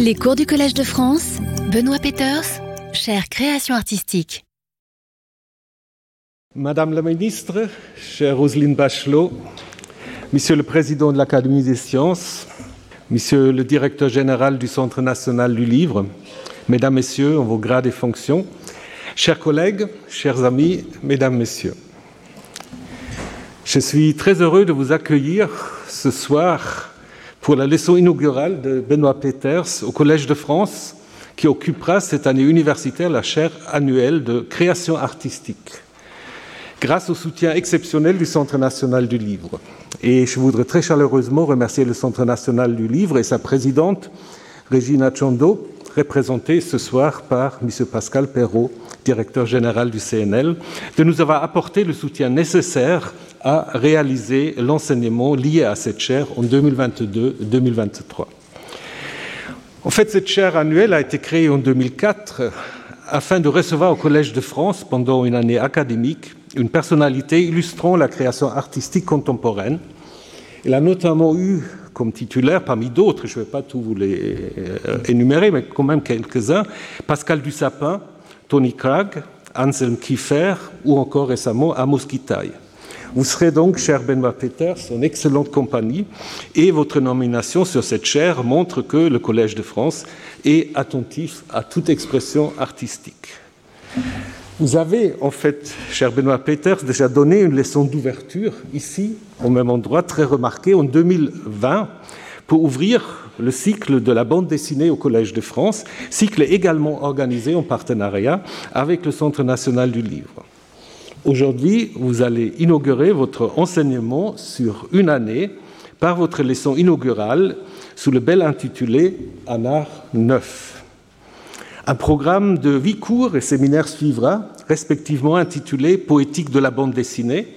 Les cours du Collège de France, Benoît Peters, chère création artistique. Madame la ministre, chère Roselyne Bachelot, Monsieur le Président de l'Académie des sciences, Monsieur le Directeur général du Centre national du livre, Mesdames, Messieurs, en vos grades et fonctions, chers collègues, chers amis, Mesdames, Messieurs, je suis très heureux de vous accueillir ce soir pour la leçon inaugurale de Benoît Peters au Collège de France, qui occupera cette année universitaire la chaire annuelle de création artistique, grâce au soutien exceptionnel du Centre national du livre. Et je voudrais très chaleureusement remercier le Centre national du livre et sa présidente, Regina Chondo, représentée ce soir par M. Pascal Perrault, directeur général du CNL, de nous avoir apporté le soutien nécessaire à réaliser l'enseignement lié à cette chaire en 2022-2023. En fait, cette chaire annuelle a été créée en 2004 afin de recevoir au Collège de France, pendant une année académique, une personnalité illustrant la création artistique contemporaine. Elle a notamment eu comme titulaire, parmi d'autres, je ne vais pas tous vous les euh, énumérer, mais quand même quelques-uns, Pascal Dussapin, Tony Krag, Anselm Kiefer ou encore récemment Amos Kitaï. Vous serez donc, cher Benoît Peters, en excellente compagnie et votre nomination sur cette chaire montre que le Collège de France est attentif à toute expression artistique. Vous avez, en fait, cher Benoît Peters, déjà donné une leçon d'ouverture ici, au même endroit, très remarquée, en 2020, pour ouvrir le cycle de la bande dessinée au Collège de France, cycle également organisé en partenariat avec le Centre national du livre. Aujourd'hui, vous allez inaugurer votre enseignement sur une année par votre leçon inaugurale sous le bel intitulé Un art neuf. Un programme de huit cours et séminaires suivra, respectivement intitulé Poétique de la bande dessinée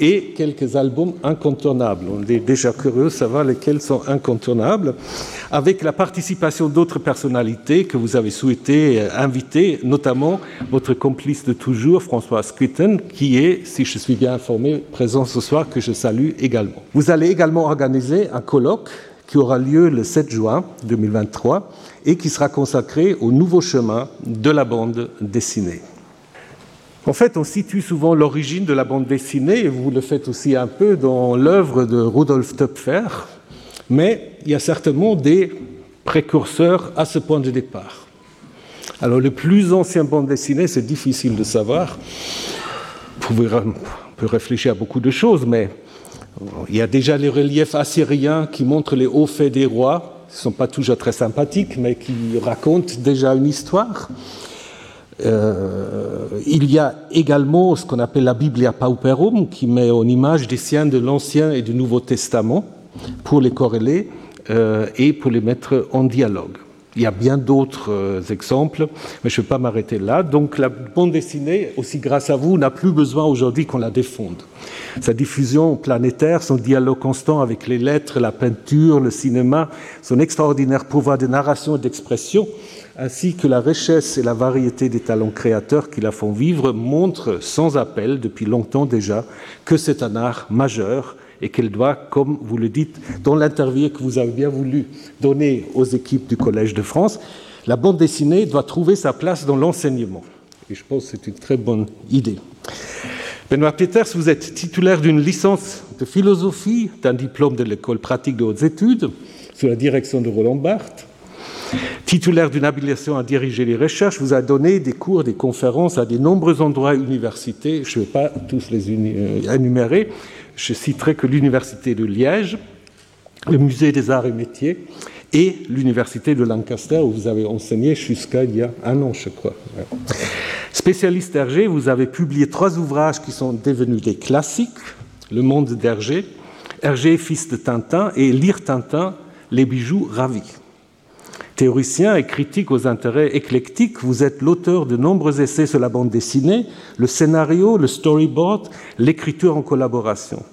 et quelques albums incontournables. On est déjà curieux de savoir lesquels sont incontournables, avec la participation d'autres personnalités que vous avez souhaité inviter, notamment votre complice de toujours, François Squitten, qui est, si je suis bien informé, présent ce soir, que je salue également. Vous allez également organiser un colloque qui aura lieu le 7 juin 2023 et qui sera consacré au nouveau chemin de la bande dessinée. En fait, on situe souvent l'origine de la bande dessinée, et vous le faites aussi un peu dans l'œuvre de Rudolf Töpfer, mais il y a certainement des précurseurs à ce point de départ. Alors, le plus ancien bande dessinée, c'est difficile de savoir. On peut réfléchir à beaucoup de choses, mais il y a déjà les reliefs assyriens qui montrent les hauts faits des rois. Ne sont pas toujours très sympathiques, mais qui racontent déjà une histoire. Euh, il y a également ce qu'on appelle la Biblia Pauperum, qui met en image des siens de l'Ancien et du Nouveau Testament pour les corréler euh, et pour les mettre en dialogue. Il y a bien d'autres euh, exemples, mais je ne vais pas m'arrêter là. Donc la bande dessinée, aussi grâce à vous, n'a plus besoin aujourd'hui qu'on la défonde. Sa diffusion planétaire, son dialogue constant avec les lettres, la peinture, le cinéma, son extraordinaire pouvoir de narration et d'expression, ainsi que la richesse et la variété des talents créateurs qui la font vivre, montrent sans appel depuis longtemps déjà que c'est un art majeur et qu'elle doit, comme vous le dites dans l'interview que vous avez bien voulu donner aux équipes du Collège de France, la bande dessinée doit trouver sa place dans l'enseignement. Et je pense que c'est une très bonne idée. Benoît Peters, vous êtes titulaire d'une licence de philosophie, d'un diplôme de l'école pratique de hautes études sous la direction de Roland Barthes. Titulaire d'une habilitation à diriger les recherches, vous a donné des cours, des conférences à de nombreux endroits universités. Je ne vais pas tous les énumérer, je citerai que l'Université de Liège, le Musée des Arts et Métiers et l'Université de Lancaster, où vous avez enseigné jusqu'à il y a un an, je crois. Spécialiste Hergé, vous avez publié trois ouvrages qui sont devenus des classiques Le monde d'Hergé, Hergé, fils de Tintin, et Lire Tintin, les bijoux ravis. Théoricien et critique aux intérêts éclectiques, vous êtes l'auteur de nombreux essais sur la bande dessinée, le scénario, le storyboard, l'écriture en collaboration.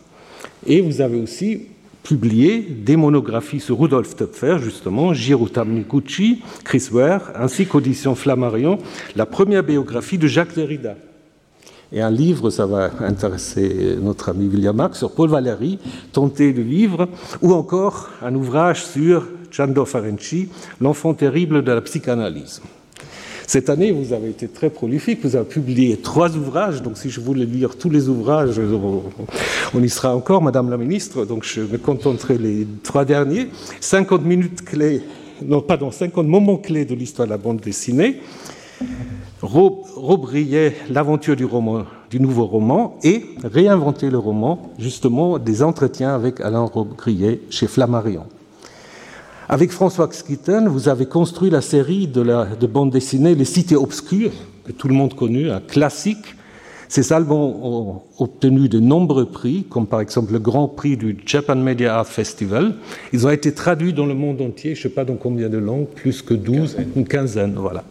Et vous avez aussi publié des monographies sur Rudolf Töpfer, justement, Jiro Tamiguchi, Chris Ware, ainsi qu'Audition Flammarion, la première biographie de Jacques Derrida. Et un livre, ça va intéresser notre ami William Max, sur Paul Valéry, Tenter de vivre, ou encore un ouvrage sur Giando Ferenczi, L'enfant terrible de la psychanalyse. Cette année, vous avez été très prolifique, vous avez publié trois ouvrages, donc si je voulais lire tous les ouvrages, on y sera encore, Madame la Ministre, donc je me contenterai les trois derniers. 50 minutes clés, non, pardon, 50 moments clés de l'histoire de la bande dessinée, rebriller l'aventure du nouveau roman et réinventer le roman, justement, des entretiens avec Alain Robrillet chez Flammarion. Avec François Skitten, vous avez construit la série de, la, de bande dessinée Les Cités Obscures, que tout le monde connaît, un classique. Ces albums ont obtenu de nombreux prix, comme par exemple le Grand Prix du Japan Media Art Festival. Ils ont été traduits dans le monde entier, je ne sais pas dans combien de langues, plus que 12, une quinzaine, voilà.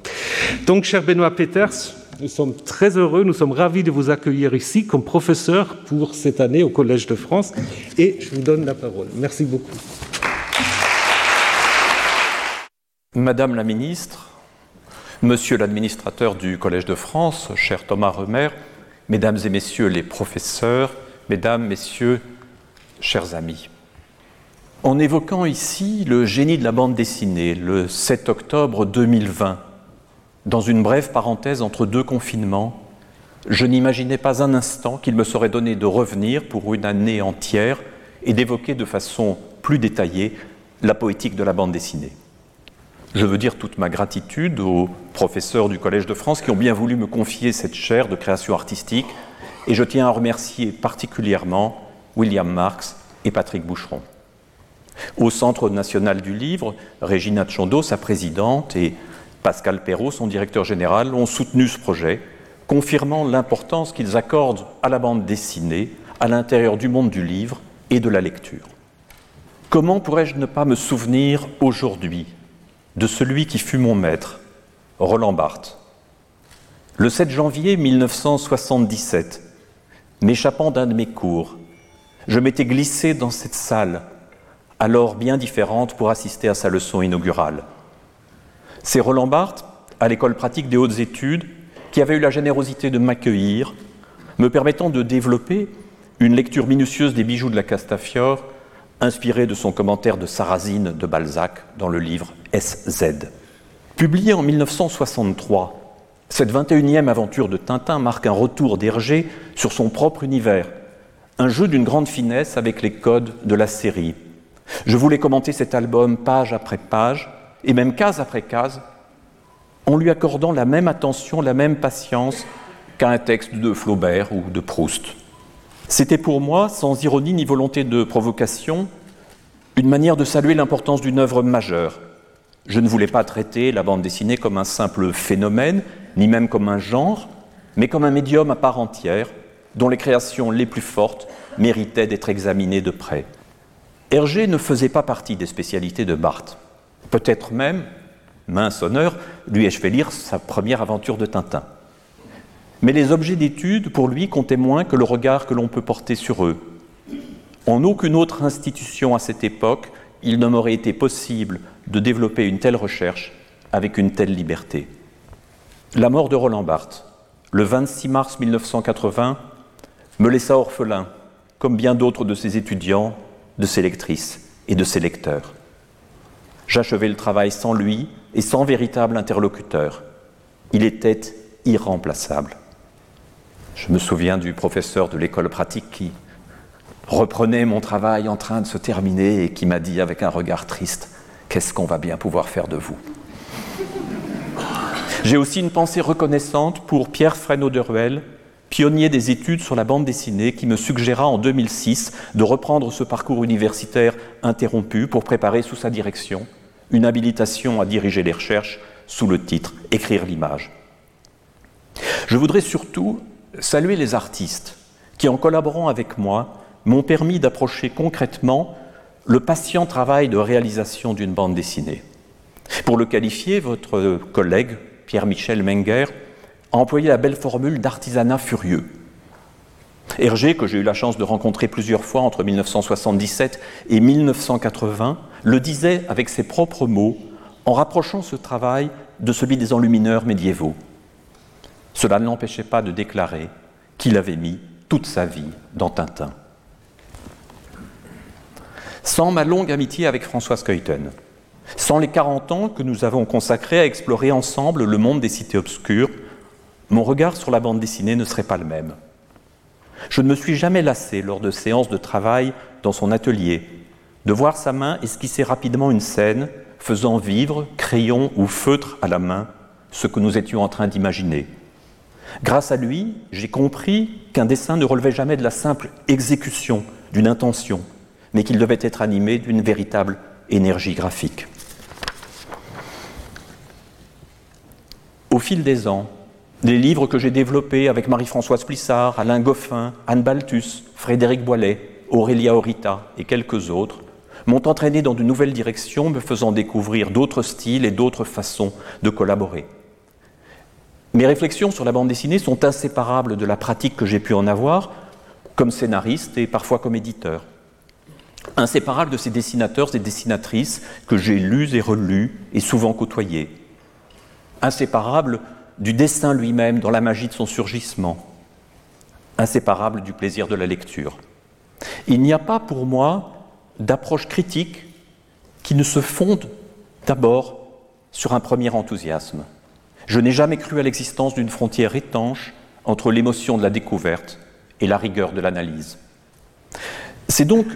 Donc, cher Benoît Peters, nous sommes très heureux, nous sommes ravis de vous accueillir ici comme professeur pour cette année au Collège de France et je vous donne la parole. Merci beaucoup. Madame la ministre, Monsieur l'administrateur du Collège de France, cher Thomas Remer, Mesdames et Messieurs les professeurs, Mesdames, Messieurs, chers amis. En évoquant ici le génie de la bande dessinée, le 7 octobre 2020, dans une brève parenthèse entre deux confinements, je n'imaginais pas un instant qu'il me serait donné de revenir pour une année entière et d'évoquer de façon plus détaillée la poétique de la bande dessinée. Je veux dire toute ma gratitude aux professeurs du Collège de France qui ont bien voulu me confier cette chaire de création artistique et je tiens à remercier particulièrement William Marx et Patrick Boucheron. Au Centre national du livre, Régina Tchondo, sa présidente, et Pascal Perrault, son directeur général, ont soutenu ce projet, confirmant l'importance qu'ils accordent à la bande dessinée à l'intérieur du monde du livre et de la lecture. Comment pourrais-je ne pas me souvenir aujourd'hui de celui qui fut mon maître, Roland Barthes. Le 7 janvier 1977, m'échappant d'un de mes cours, je m'étais glissé dans cette salle, alors bien différente pour assister à sa leçon inaugurale. C'est Roland Barthes, à l'école pratique des hautes études, qui avait eu la générosité de m'accueillir, me permettant de développer une lecture minutieuse des bijoux de la Castafiore inspiré de son commentaire de Sarrazine de Balzac dans le livre SZ. Publié en 1963, cette 21e aventure de Tintin marque un retour d'Hergé sur son propre univers, un jeu d'une grande finesse avec les codes de la série. Je voulais commenter cet album page après page, et même case après case, en lui accordant la même attention, la même patience qu'à un texte de Flaubert ou de Proust. C'était pour moi, sans ironie ni volonté de provocation, une manière de saluer l'importance d'une œuvre majeure. Je ne voulais pas traiter la bande dessinée comme un simple phénomène, ni même comme un genre, mais comme un médium à part entière, dont les créations les plus fortes méritaient d'être examinées de près. Hergé ne faisait pas partie des spécialités de Barthes. Peut-être même, mince honneur, lui ai-je fait lire sa première aventure de Tintin. Mais les objets d'étude, pour lui, comptaient moins que le regard que l'on peut porter sur eux. En aucune autre institution à cette époque, il ne m'aurait été possible de développer une telle recherche avec une telle liberté. La mort de Roland Barthes, le 26 mars 1980, me laissa orphelin, comme bien d'autres de ses étudiants, de ses lectrices et de ses lecteurs. J'achevais le travail sans lui et sans véritable interlocuteur. Il était irremplaçable. Je me souviens du professeur de l'école pratique qui reprenait mon travail en train de se terminer et qui m'a dit avec un regard triste Qu'est-ce qu'on va bien pouvoir faire de vous? J'ai aussi une pensée reconnaissante pour Pierre Fresneau de Ruel, pionnier des études sur la bande dessinée, qui me suggéra en 2006 de reprendre ce parcours universitaire interrompu pour préparer sous sa direction une habilitation à diriger les recherches sous le titre Écrire l'image. Je voudrais surtout saluer les artistes qui, en collaborant avec moi, m'ont permis d'approcher concrètement le patient travail de réalisation d'une bande dessinée. Pour le qualifier, votre collègue, Pierre-Michel Menger, a employé la belle formule d'artisanat furieux. Hergé, que j'ai eu la chance de rencontrer plusieurs fois entre 1977 et 1980, le disait avec ses propres mots en rapprochant ce travail de celui des enlumineurs médiévaux. Cela ne l'empêchait pas de déclarer qu'il avait mis toute sa vie dans Tintin. Sans ma longue amitié avec François Skeuten, Sans les 40 ans que nous avons consacrés à explorer ensemble le monde des cités obscures, mon regard sur la bande dessinée ne serait pas le même. Je ne me suis jamais lassé lors de séances de travail dans son atelier de voir sa main esquisser rapidement une scène faisant vivre, crayon ou feutre à la main, ce que nous étions en train d'imaginer. Grâce à lui, j'ai compris qu'un dessin ne relevait jamais de la simple exécution d'une intention, mais qu'il devait être animé d'une véritable énergie graphique. Au fil des ans, les livres que j'ai développés avec Marie-Françoise Plissard, Alain Goffin, Anne Baltus, Frédéric Boilet, Aurélia Orita et quelques autres m'ont entraîné dans de nouvelles directions, me faisant découvrir d'autres styles et d'autres façons de collaborer. Mes réflexions sur la bande dessinée sont inséparables de la pratique que j'ai pu en avoir comme scénariste et parfois comme éditeur. Inséparables de ces dessinateurs et dessinatrices que j'ai lus et relus et souvent côtoyés. Inséparables du dessin lui-même dans la magie de son surgissement, inséparable du plaisir de la lecture. Il n'y a pas pour moi d'approche critique qui ne se fonde d'abord sur un premier enthousiasme. Je n'ai jamais cru à l'existence d'une frontière étanche entre l'émotion de la découverte et la rigueur de l'analyse. C'est donc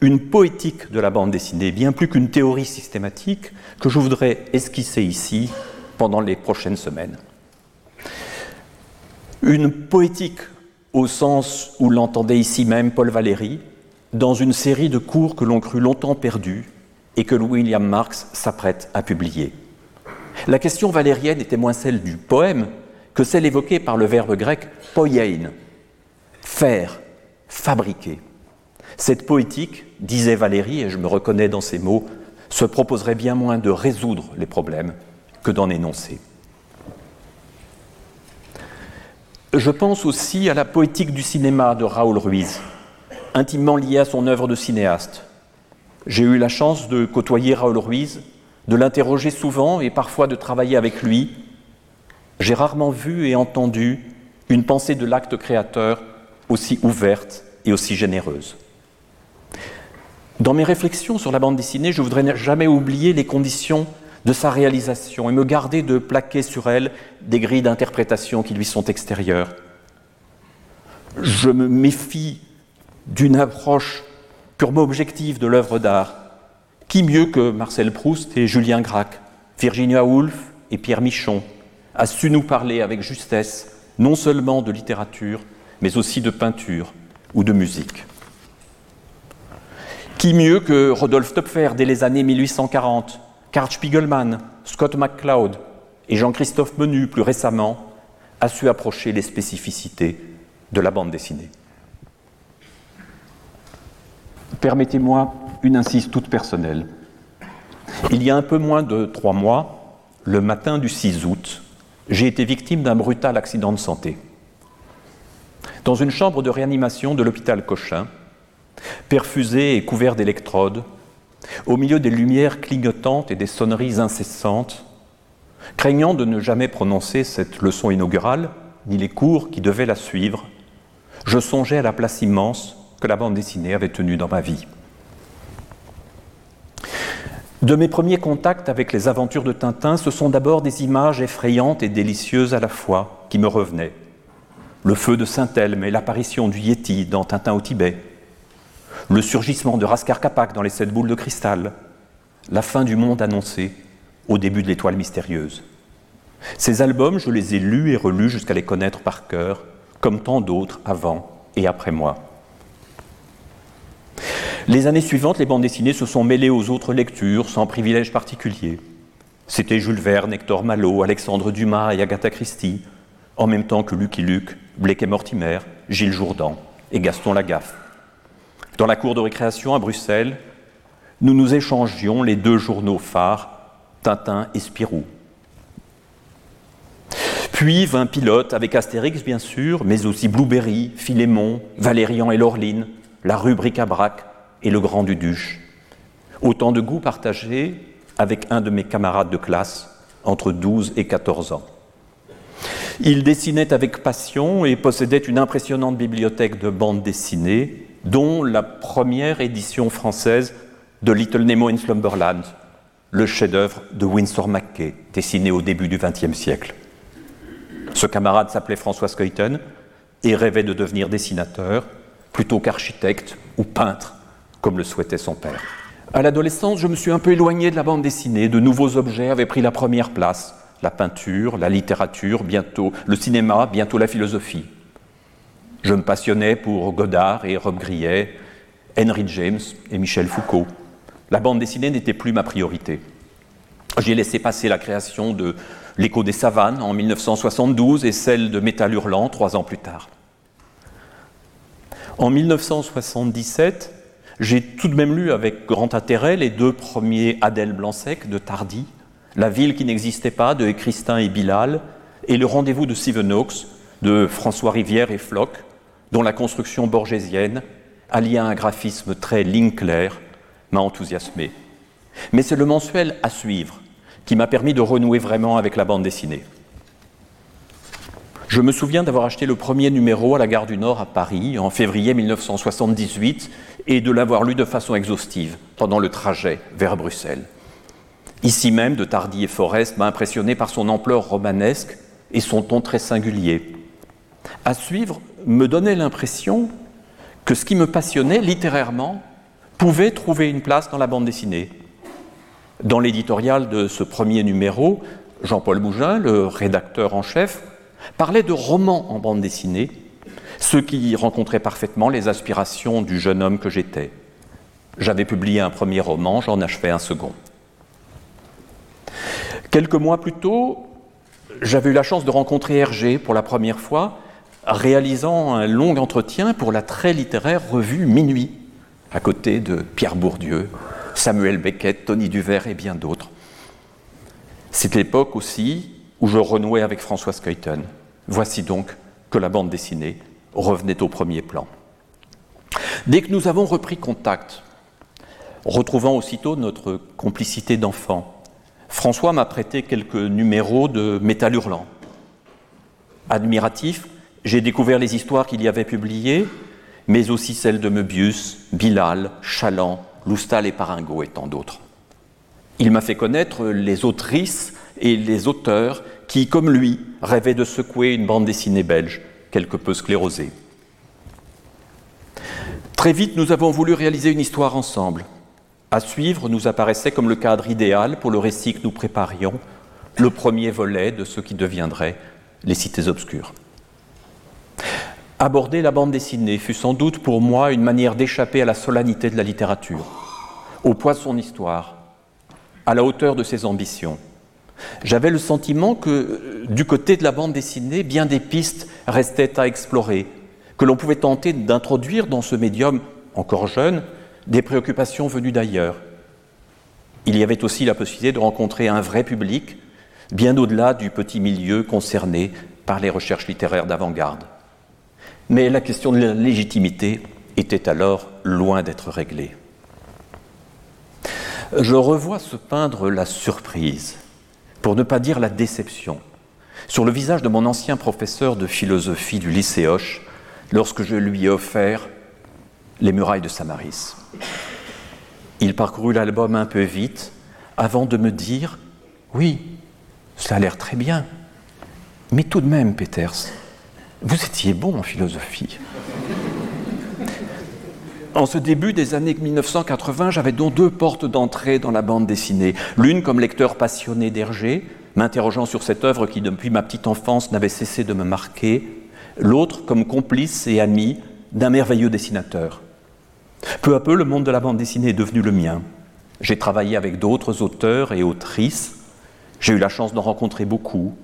une poétique de la bande dessinée, bien plus qu'une théorie systématique, que je voudrais esquisser ici pendant les prochaines semaines. Une poétique au sens où l'entendait ici même Paul Valéry, dans une série de cours que l'on crut longtemps perdus et que William Marx s'apprête à publier. La question valérienne était moins celle du poème que celle évoquée par le verbe grec poiein, faire, fabriquer. Cette poétique, disait Valérie, et je me reconnais dans ces mots, se proposerait bien moins de résoudre les problèmes que d'en énoncer. Je pense aussi à la poétique du cinéma de Raoul Ruiz, intimement liée à son œuvre de cinéaste. J'ai eu la chance de côtoyer Raoul Ruiz, de l'interroger souvent et parfois de travailler avec lui. J'ai rarement vu et entendu une pensée de l'acte créateur aussi ouverte et aussi généreuse. Dans mes réflexions sur la bande dessinée, je voudrais jamais oublier les conditions de sa réalisation et me garder de plaquer sur elle des grilles d'interprétation qui lui sont extérieures. Je me méfie d'une approche purement objective de l'œuvre d'art. Qui mieux que Marcel Proust et Julien Gracq, Virginia Woolf et Pierre Michon a su nous parler avec justesse non seulement de littérature, mais aussi de peinture ou de musique Qui mieux que Rodolphe Töpfer dès les années 1840 Karl Spiegelman, Scott McCloud et Jean-Christophe Menu plus récemment a su approcher les spécificités de la bande dessinée. Permettez-moi une insiste toute personnelle. Il y a un peu moins de trois mois, le matin du 6 août, j'ai été victime d'un brutal accident de santé. Dans une chambre de réanimation de l'hôpital Cochin, perfusé et couvert d'électrodes, au milieu des lumières clignotantes et des sonneries incessantes, craignant de ne jamais prononcer cette leçon inaugurale, ni les cours qui devaient la suivre, je songeais à la place immense que la bande dessinée avait tenue dans ma vie. De mes premiers contacts avec les aventures de Tintin, ce sont d'abord des images effrayantes et délicieuses à la fois qui me revenaient. Le feu de Saint-Elme et l'apparition du Yeti dans Tintin au Tibet, le surgissement de Raskar Kapak dans les sept boules de cristal, la fin du monde annoncée au début de l'étoile mystérieuse. Ces albums, je les ai lus et relus jusqu'à les connaître par cœur, comme tant d'autres avant et après moi. Les années suivantes, les bandes dessinées se sont mêlées aux autres lectures sans privilège particulier. C'était Jules Verne, Hector Malot, Alexandre Dumas et Agatha Christie, en même temps que Lucky Luke, Blake et Mortimer, Gilles Jourdan et Gaston Lagaffe. Dans la cour de récréation à Bruxelles, nous nous échangions les deux journaux phares, Tintin et Spirou. Puis vint Pilote avec Astérix, bien sûr, mais aussi Blueberry, Philémon, Valérian et Laureline, la rubrique à braque et le Grand Duduche. Autant de goûts partagés avec un de mes camarades de classe entre 12 et 14 ans. Il dessinait avec passion et possédait une impressionnante bibliothèque de bandes dessinées dont la première édition française de Little Nemo in Slumberland, le chef-d'œuvre de Winsor McKay, dessiné au début du XXe siècle. Ce camarade s'appelait François Skeuten et rêvait de devenir dessinateur plutôt qu'architecte ou peintre, comme le souhaitait son père. À l'adolescence, je me suis un peu éloigné de la bande dessinée. De nouveaux objets avaient pris la première place la peinture, la littérature, bientôt le cinéma, bientôt la philosophie. Je me passionnais pour Godard et Rob Grillet, Henry James et Michel Foucault. La bande dessinée n'était plus ma priorité. J'ai laissé passer la création de L'écho des savanes en 1972 et celle de Métal Hurlant trois ans plus tard. En 1977, j'ai tout de même lu avec grand intérêt les deux premiers Adèle Blanc-Sec de Tardy, La ville qui n'existait pas de Christin et Bilal, et Le rendez-vous de Hawks de François Rivière et Floch, dont la construction borgésienne, alliée à un graphisme très ligne claire, m'a enthousiasmé. Mais c'est le mensuel à suivre qui m'a permis de renouer vraiment avec la bande dessinée. Je me souviens d'avoir acheté le premier numéro à la gare du Nord à Paris en février 1978 et de l'avoir lu de façon exhaustive pendant le trajet vers Bruxelles. Ici même, de Tardy et Forest m'a impressionné par son ampleur romanesque et son ton très singulier. À suivre me donnait l'impression que ce qui me passionnait littérairement pouvait trouver une place dans la bande dessinée. Dans l'éditorial de ce premier numéro, Jean-Paul Bougin, le rédacteur en chef, parlait de romans en bande dessinée, ce qui rencontrait parfaitement les aspirations du jeune homme que j'étais. J'avais publié un premier roman, j'en achevais un second. Quelques mois plus tôt, j'avais eu la chance de rencontrer Hergé pour la première fois, réalisant un long entretien pour la très littéraire revue Minuit, à côté de Pierre Bourdieu, Samuel Beckett, Tony Duvert et bien d'autres. C'est l'époque aussi où je renouais avec François Skeuten. Voici donc que la bande dessinée revenait au premier plan. Dès que nous avons repris contact, retrouvant aussitôt notre complicité d'enfant, François m'a prêté quelques numéros de Métal Hurlant. Admiratif, j'ai découvert les histoires qu'il y avait publiées, mais aussi celles de Möbius, Bilal, Chaland, Loustal et Paringo et tant d'autres. Il m'a fait connaître les autrices et les auteurs qui, comme lui, rêvaient de secouer une bande dessinée belge, quelque peu sclérosée. Très vite, nous avons voulu réaliser une histoire ensemble. À suivre nous apparaissait comme le cadre idéal pour le récit que nous préparions, le premier volet de ce qui deviendrait les cités obscures. Aborder la bande dessinée fut sans doute pour moi une manière d'échapper à la solennité de la littérature, au poids de son histoire, à la hauteur de ses ambitions. J'avais le sentiment que du côté de la bande dessinée, bien des pistes restaient à explorer, que l'on pouvait tenter d'introduire dans ce médium encore jeune des préoccupations venues d'ailleurs. Il y avait aussi la possibilité de rencontrer un vrai public, bien au-delà du petit milieu concerné par les recherches littéraires d'avant-garde. Mais la question de la légitimité était alors loin d'être réglée. Je revois se peindre la surprise, pour ne pas dire la déception, sur le visage de mon ancien professeur de philosophie du lycée Hoche lorsque je lui ai offert Les murailles de Samaris. Il parcourut l'album un peu vite avant de me dire Oui, cela a l'air très bien, mais tout de même, Peters, vous étiez bon en philosophie. En ce début des années 1980, j'avais donc deux portes d'entrée dans la bande dessinée. L'une comme lecteur passionné d'Hergé, m'interrogeant sur cette œuvre qui, depuis ma petite enfance, n'avait cessé de me marquer. L'autre comme complice et ami d'un merveilleux dessinateur. Peu à peu, le monde de la bande dessinée est devenu le mien. J'ai travaillé avec d'autres auteurs et autrices. J'ai eu la chance d'en rencontrer beaucoup.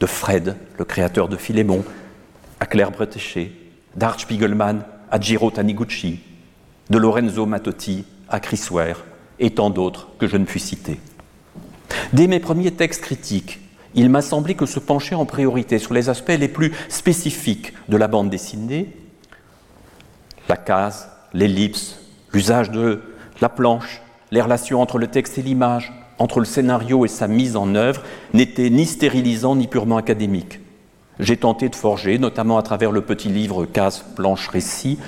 De Fred, le créateur de Philémon, à Claire Bretéché, d'Art Spiegelman à Giro Taniguchi, de Lorenzo Mattotti à Chris Ware et tant d'autres que je ne puis citer. Dès mes premiers textes critiques, il m'a semblé que se pencher en priorité sur les aspects les plus spécifiques de la bande dessinée, la case, l'ellipse, l'usage de la planche, les relations entre le texte et l'image, entre le scénario et sa mise en œuvre, n'était ni stérilisant ni purement académique. J'ai tenté de forger, notamment à travers le petit livre Case, planche, récit,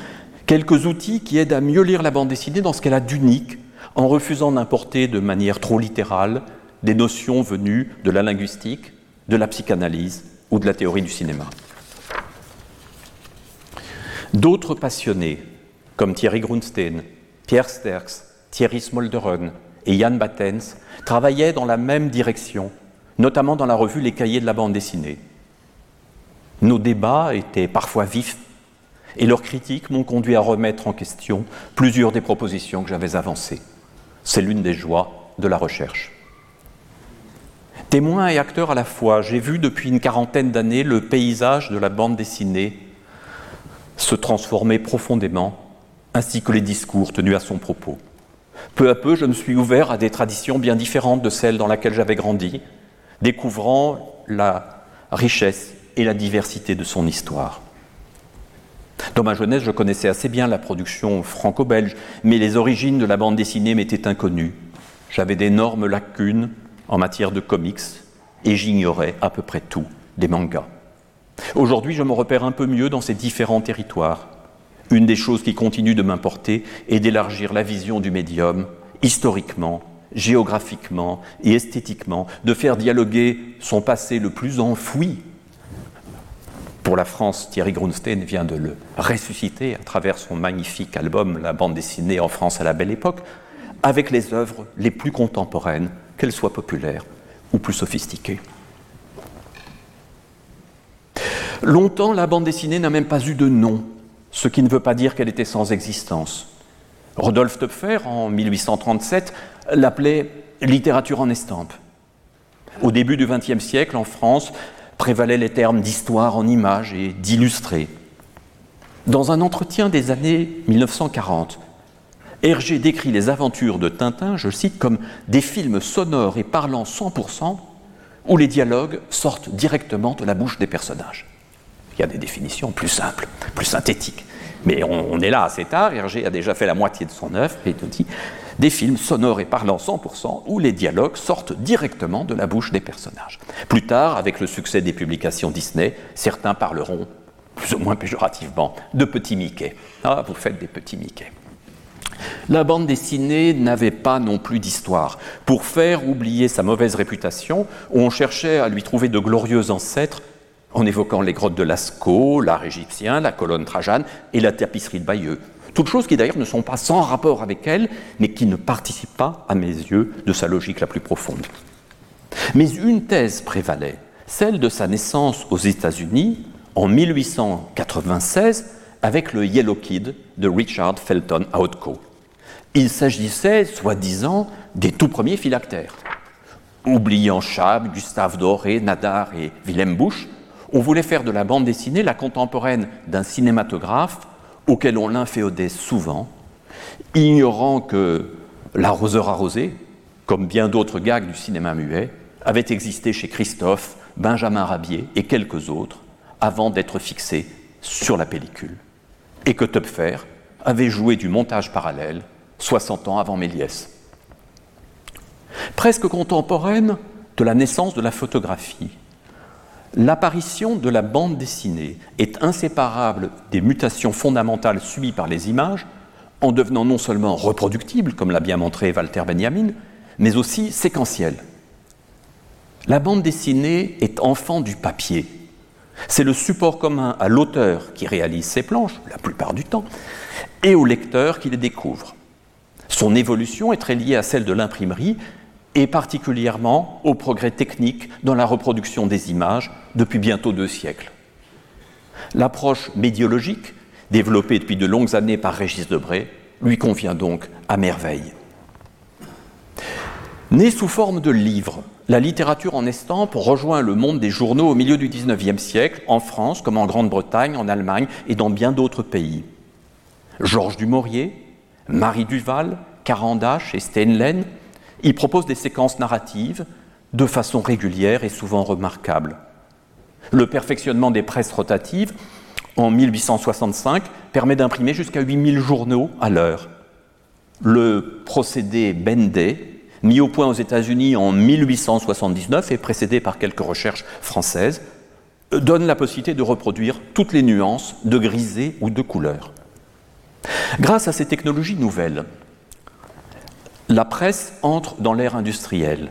quelques outils qui aident à mieux lire la bande dessinée dans ce qu'elle a d'unique, en refusant d'importer de manière trop littérale des notions venues de la linguistique, de la psychanalyse ou de la théorie du cinéma. D'autres passionnés, comme Thierry Grunstein, Pierre Sterks, Thierry Smolderen et Jan Battens, travaillaient dans la même direction, notamment dans la revue Les Cahiers de la bande dessinée. Nos débats étaient parfois vifs et leurs critiques m'ont conduit à remettre en question plusieurs des propositions que j'avais avancées. C'est l'une des joies de la recherche. Témoin et acteur à la fois, j'ai vu depuis une quarantaine d'années le paysage de la bande dessinée se transformer profondément, ainsi que les discours tenus à son propos. Peu à peu, je me suis ouvert à des traditions bien différentes de celles dans lesquelles j'avais grandi, découvrant la richesse et la diversité de son histoire. Dans ma jeunesse, je connaissais assez bien la production franco-belge, mais les origines de la bande dessinée m'étaient inconnues. J'avais d'énormes lacunes en matière de comics et j'ignorais à peu près tout des mangas. Aujourd'hui, je me repère un peu mieux dans ces différents territoires. Une des choses qui continue de m'importer est d'élargir la vision du médium historiquement, géographiquement et esthétiquement, de faire dialoguer son passé le plus enfoui pour la France, Thierry Grunstein vient de le ressusciter à travers son magnifique album La bande dessinée en France à la belle époque, avec les œuvres les plus contemporaines, qu'elles soient populaires ou plus sophistiquées. Longtemps, la bande dessinée n'a même pas eu de nom, ce qui ne veut pas dire qu'elle était sans existence. Rodolphe Töpfer, en 1837, l'appelait littérature en estampe. Au début du XXe siècle, en France, prévalaient les termes d'histoire en images et d'illustré. Dans un entretien des années 1940, Hergé décrit les aventures de Tintin, je cite, comme des films sonores et parlant 100% où les dialogues sortent directement de la bouche des personnages. Il y a des définitions plus simples, plus synthétiques. Mais on, est là assez tard, Hergé a déjà fait la moitié de son œuvre, et il dit des films sonores et parlant 100% où les dialogues sortent directement de la bouche des personnages. Plus tard, avec le succès des publications Disney, certains parleront, plus ou moins péjorativement, de petits Mickey. Ah, vous faites des petits Mickey. La bande dessinée n'avait pas non plus d'histoire. Pour faire oublier sa mauvaise réputation, on cherchait à lui trouver de glorieux ancêtres en évoquant les grottes de Lascaux, l'art égyptien, la colonne Trajane et la tapisserie de Bayeux. Toutes choses qui d'ailleurs ne sont pas sans rapport avec elle, mais qui ne participent pas, à mes yeux, de sa logique la plus profonde. Mais une thèse prévalait, celle de sa naissance aux États-Unis en 1896 avec le Yellow Kid de Richard Felton Outco. Il s'agissait, soi-disant, des tout premiers phylactères. Oubliant Chab, Gustave Doré, Nadar et Willem Busch, on voulait faire de la bande dessinée la contemporaine d'un cinématographe auquel on l'inféodait souvent, ignorant que l'arroseur arrosé, comme bien d'autres gags du cinéma muet, avait existé chez Christophe, Benjamin Rabier et quelques autres avant d'être fixé sur la pellicule, et que Töpfer avait joué du montage parallèle 60 ans avant Méliès. Presque contemporaine de la naissance de la photographie, L'apparition de la bande dessinée est inséparable des mutations fondamentales subies par les images, en devenant non seulement reproductible, comme l'a bien montré Walter Benjamin, mais aussi séquentielle. La bande dessinée est enfant du papier. C'est le support commun à l'auteur qui réalise ses planches, la plupart du temps, et au lecteur qui les découvre. Son évolution est très liée à celle de l'imprimerie, et particulièrement au progrès technique dans la reproduction des images depuis bientôt deux siècles. L'approche médiologique, développée depuis de longues années par Régis Debray, lui convient donc à merveille. Née sous forme de livre, la littérature en estampe rejoint le monde des journaux au milieu du XIXe siècle, en France comme en Grande-Bretagne, en Allemagne et dans bien d'autres pays. Georges Dumaurier, Marie Duval, Carandache et Steinlen il propose des séquences narratives de façon régulière et souvent remarquable. Le perfectionnement des presses rotatives, en 1865, permet d'imprimer jusqu'à 8000 journaux à l'heure. Le procédé Benday, mis au point aux États-Unis en 1879 et précédé par quelques recherches françaises, donne la possibilité de reproduire toutes les nuances de grisé ou de couleur. Grâce à ces technologies nouvelles, La presse entre dans l'ère industrielle.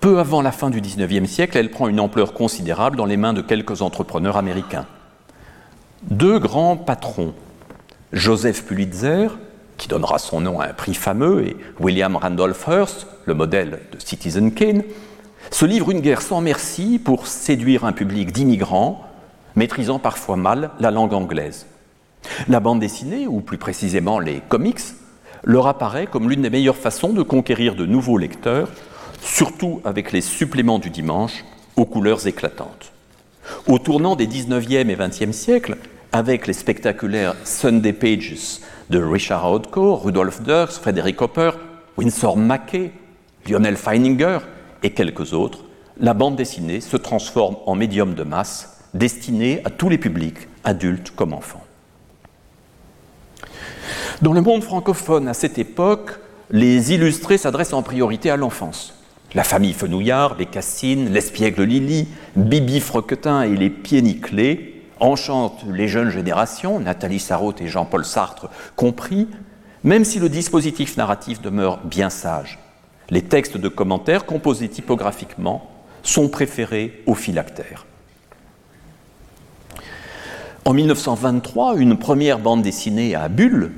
Peu avant la fin du XIXe siècle, elle prend une ampleur considérable dans les mains de quelques entrepreneurs américains. Deux grands patrons, Joseph Pulitzer, qui donnera son nom à un prix fameux, et William Randolph Hearst, le modèle de Citizen Kane, se livrent une guerre sans merci pour séduire un public d'immigrants, maîtrisant parfois mal la langue anglaise. La bande dessinée, ou plus précisément les comics, leur apparaît comme l'une des meilleures façons de conquérir de nouveaux lecteurs surtout avec les suppléments du dimanche aux couleurs éclatantes. Au tournant des 19e et 20e siècles, avec les spectaculaires Sunday Pages de Richard Hodko, Rudolf Dirks, Frédéric Hopper, Winsor Mackay, Lionel Feininger et quelques autres, la bande dessinée se transforme en médium de masse destiné à tous les publics, adultes comme enfants. Dans le monde francophone à cette époque, les illustrés s'adressent en priorité à l'enfance. La famille Fenouillard, Bécassine, l'espiègle Lily, Bibi Froquetin et les pieds enchantent les jeunes générations, Nathalie Sarraute et Jean-Paul Sartre compris, même si le dispositif narratif demeure bien sage. Les textes de commentaires composés typographiquement sont préférés aux phylactères. En 1923, une première bande dessinée à bulles,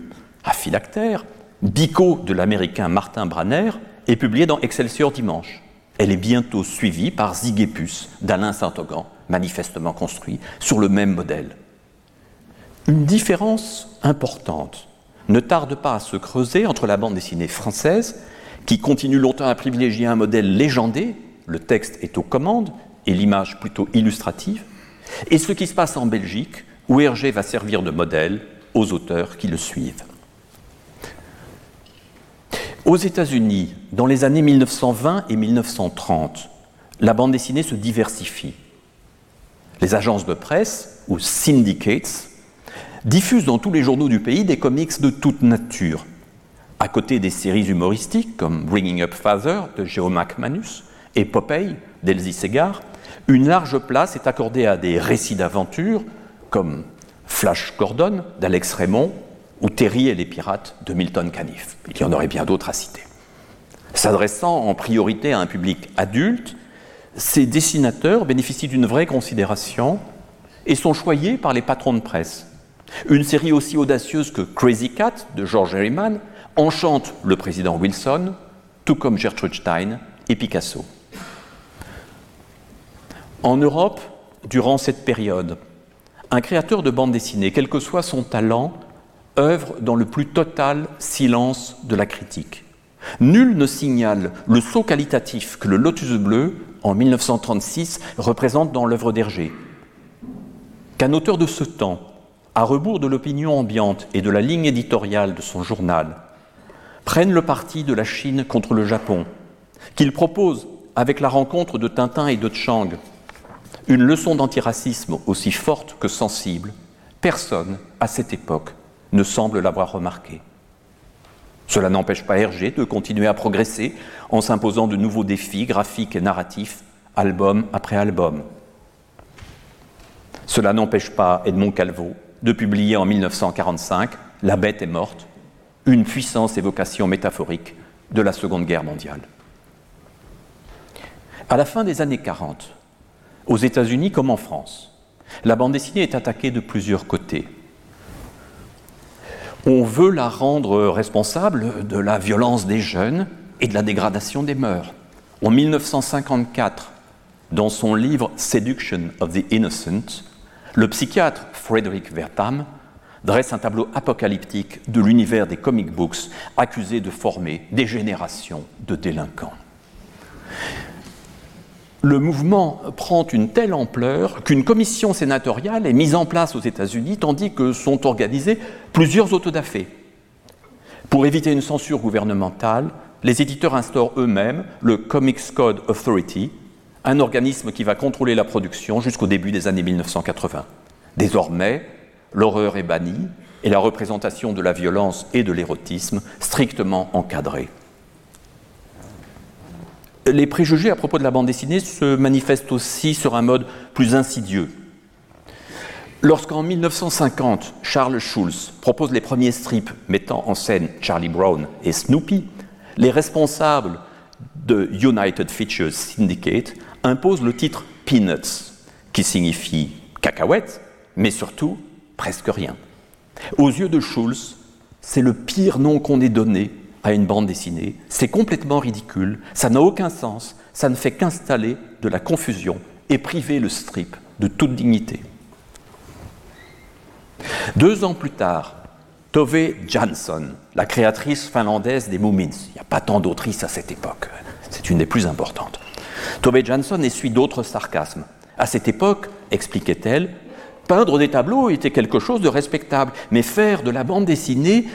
à phylactère, Bico de l'américain Martin Branner, est publiée dans Excelsior Dimanche. Elle est bientôt suivie par Zigépus d'Alain Saint-Augan, manifestement construit sur le même modèle. Une différence importante ne tarde pas à se creuser entre la bande dessinée française, qui continue longtemps à privilégier un modèle légendé, le texte est aux commandes et l'image plutôt illustrative, et ce qui se passe en Belgique, où Hergé va servir de modèle aux auteurs qui le suivent. Aux États-Unis, dans les années 1920 et 1930, la bande dessinée se diversifie. Les agences de presse, ou syndicates, diffusent dans tous les journaux du pays des comics de toute nature. À côté des séries humoristiques comme Bringing Up Father de Joe McManus et Popeye d'Elsie Segar, une large place est accordée à des récits d'aventure comme Flash Gordon d'Alex Raymond ou Terry et les pirates de Milton Caniff. Il y en aurait bien d'autres à citer. S'adressant en priorité à un public adulte, ces dessinateurs bénéficient d'une vraie considération et sont choyés par les patrons de presse. Une série aussi audacieuse que Crazy Cat de George Herriman enchante le président Wilson, tout comme Gertrude Stein et Picasso. En Europe, durant cette période, un créateur de bande dessinée, quel que soit son talent, œuvre dans le plus total silence de la critique. Nul ne signale le saut qualitatif que le Lotus bleu, en 1936, représente dans l'œuvre d'Hergé. Qu'un auteur de ce temps, à rebours de l'opinion ambiante et de la ligne éditoriale de son journal, prenne le parti de la Chine contre le Japon, qu'il propose, avec la rencontre de Tintin et de Chang, une leçon d'antiracisme aussi forte que sensible, personne, à cette époque, ne semble l'avoir remarqué. Cela n'empêche pas Hergé de continuer à progresser en s'imposant de nouveaux défis graphiques et narratifs, album après album. Cela n'empêche pas Edmond Calvo de publier en 1945 La bête est morte, une puissance évocation métaphorique de la Seconde Guerre mondiale. À la fin des années 40, aux États-Unis comme en France, la bande dessinée est attaquée de plusieurs côtés on veut la rendre responsable de la violence des jeunes et de la dégradation des mœurs. En 1954, dans son livre Seduction of the Innocent, le psychiatre Frederick Wertham dresse un tableau apocalyptique de l'univers des comic books accusé de former des générations de délinquants le mouvement prend une telle ampleur qu'une commission sénatoriale est mise en place aux États-Unis, tandis que sont organisés plusieurs autodafés. Pour éviter une censure gouvernementale, les éditeurs instaurent eux-mêmes le Comics Code Authority, un organisme qui va contrôler la production jusqu'au début des années 1980. Désormais, l'horreur est bannie et la représentation de la violence et de l'érotisme strictement encadrée les préjugés à propos de la bande dessinée se manifestent aussi sur un mode plus insidieux. Lorsqu'en 1950, Charles Schulz propose les premiers strips mettant en scène Charlie Brown et Snoopy, les responsables de United Features Syndicate imposent le titre Peanuts, qui signifie cacahuète, mais surtout presque rien. Aux yeux de Schulz, c'est le pire nom qu'on ait donné à une bande dessinée. C'est complètement ridicule, ça n'a aucun sens, ça ne fait qu'installer de la confusion et priver le strip de toute dignité. Deux ans plus tard, Tove Jansson, la créatrice finlandaise des Moomins, il n'y a pas tant d'autrices à cette époque, c'est une des plus importantes. Tove Jansson essuie d'autres sarcasmes. À cette époque, expliquait-elle, peindre des tableaux était quelque chose de respectable, mais faire de la bande dessinée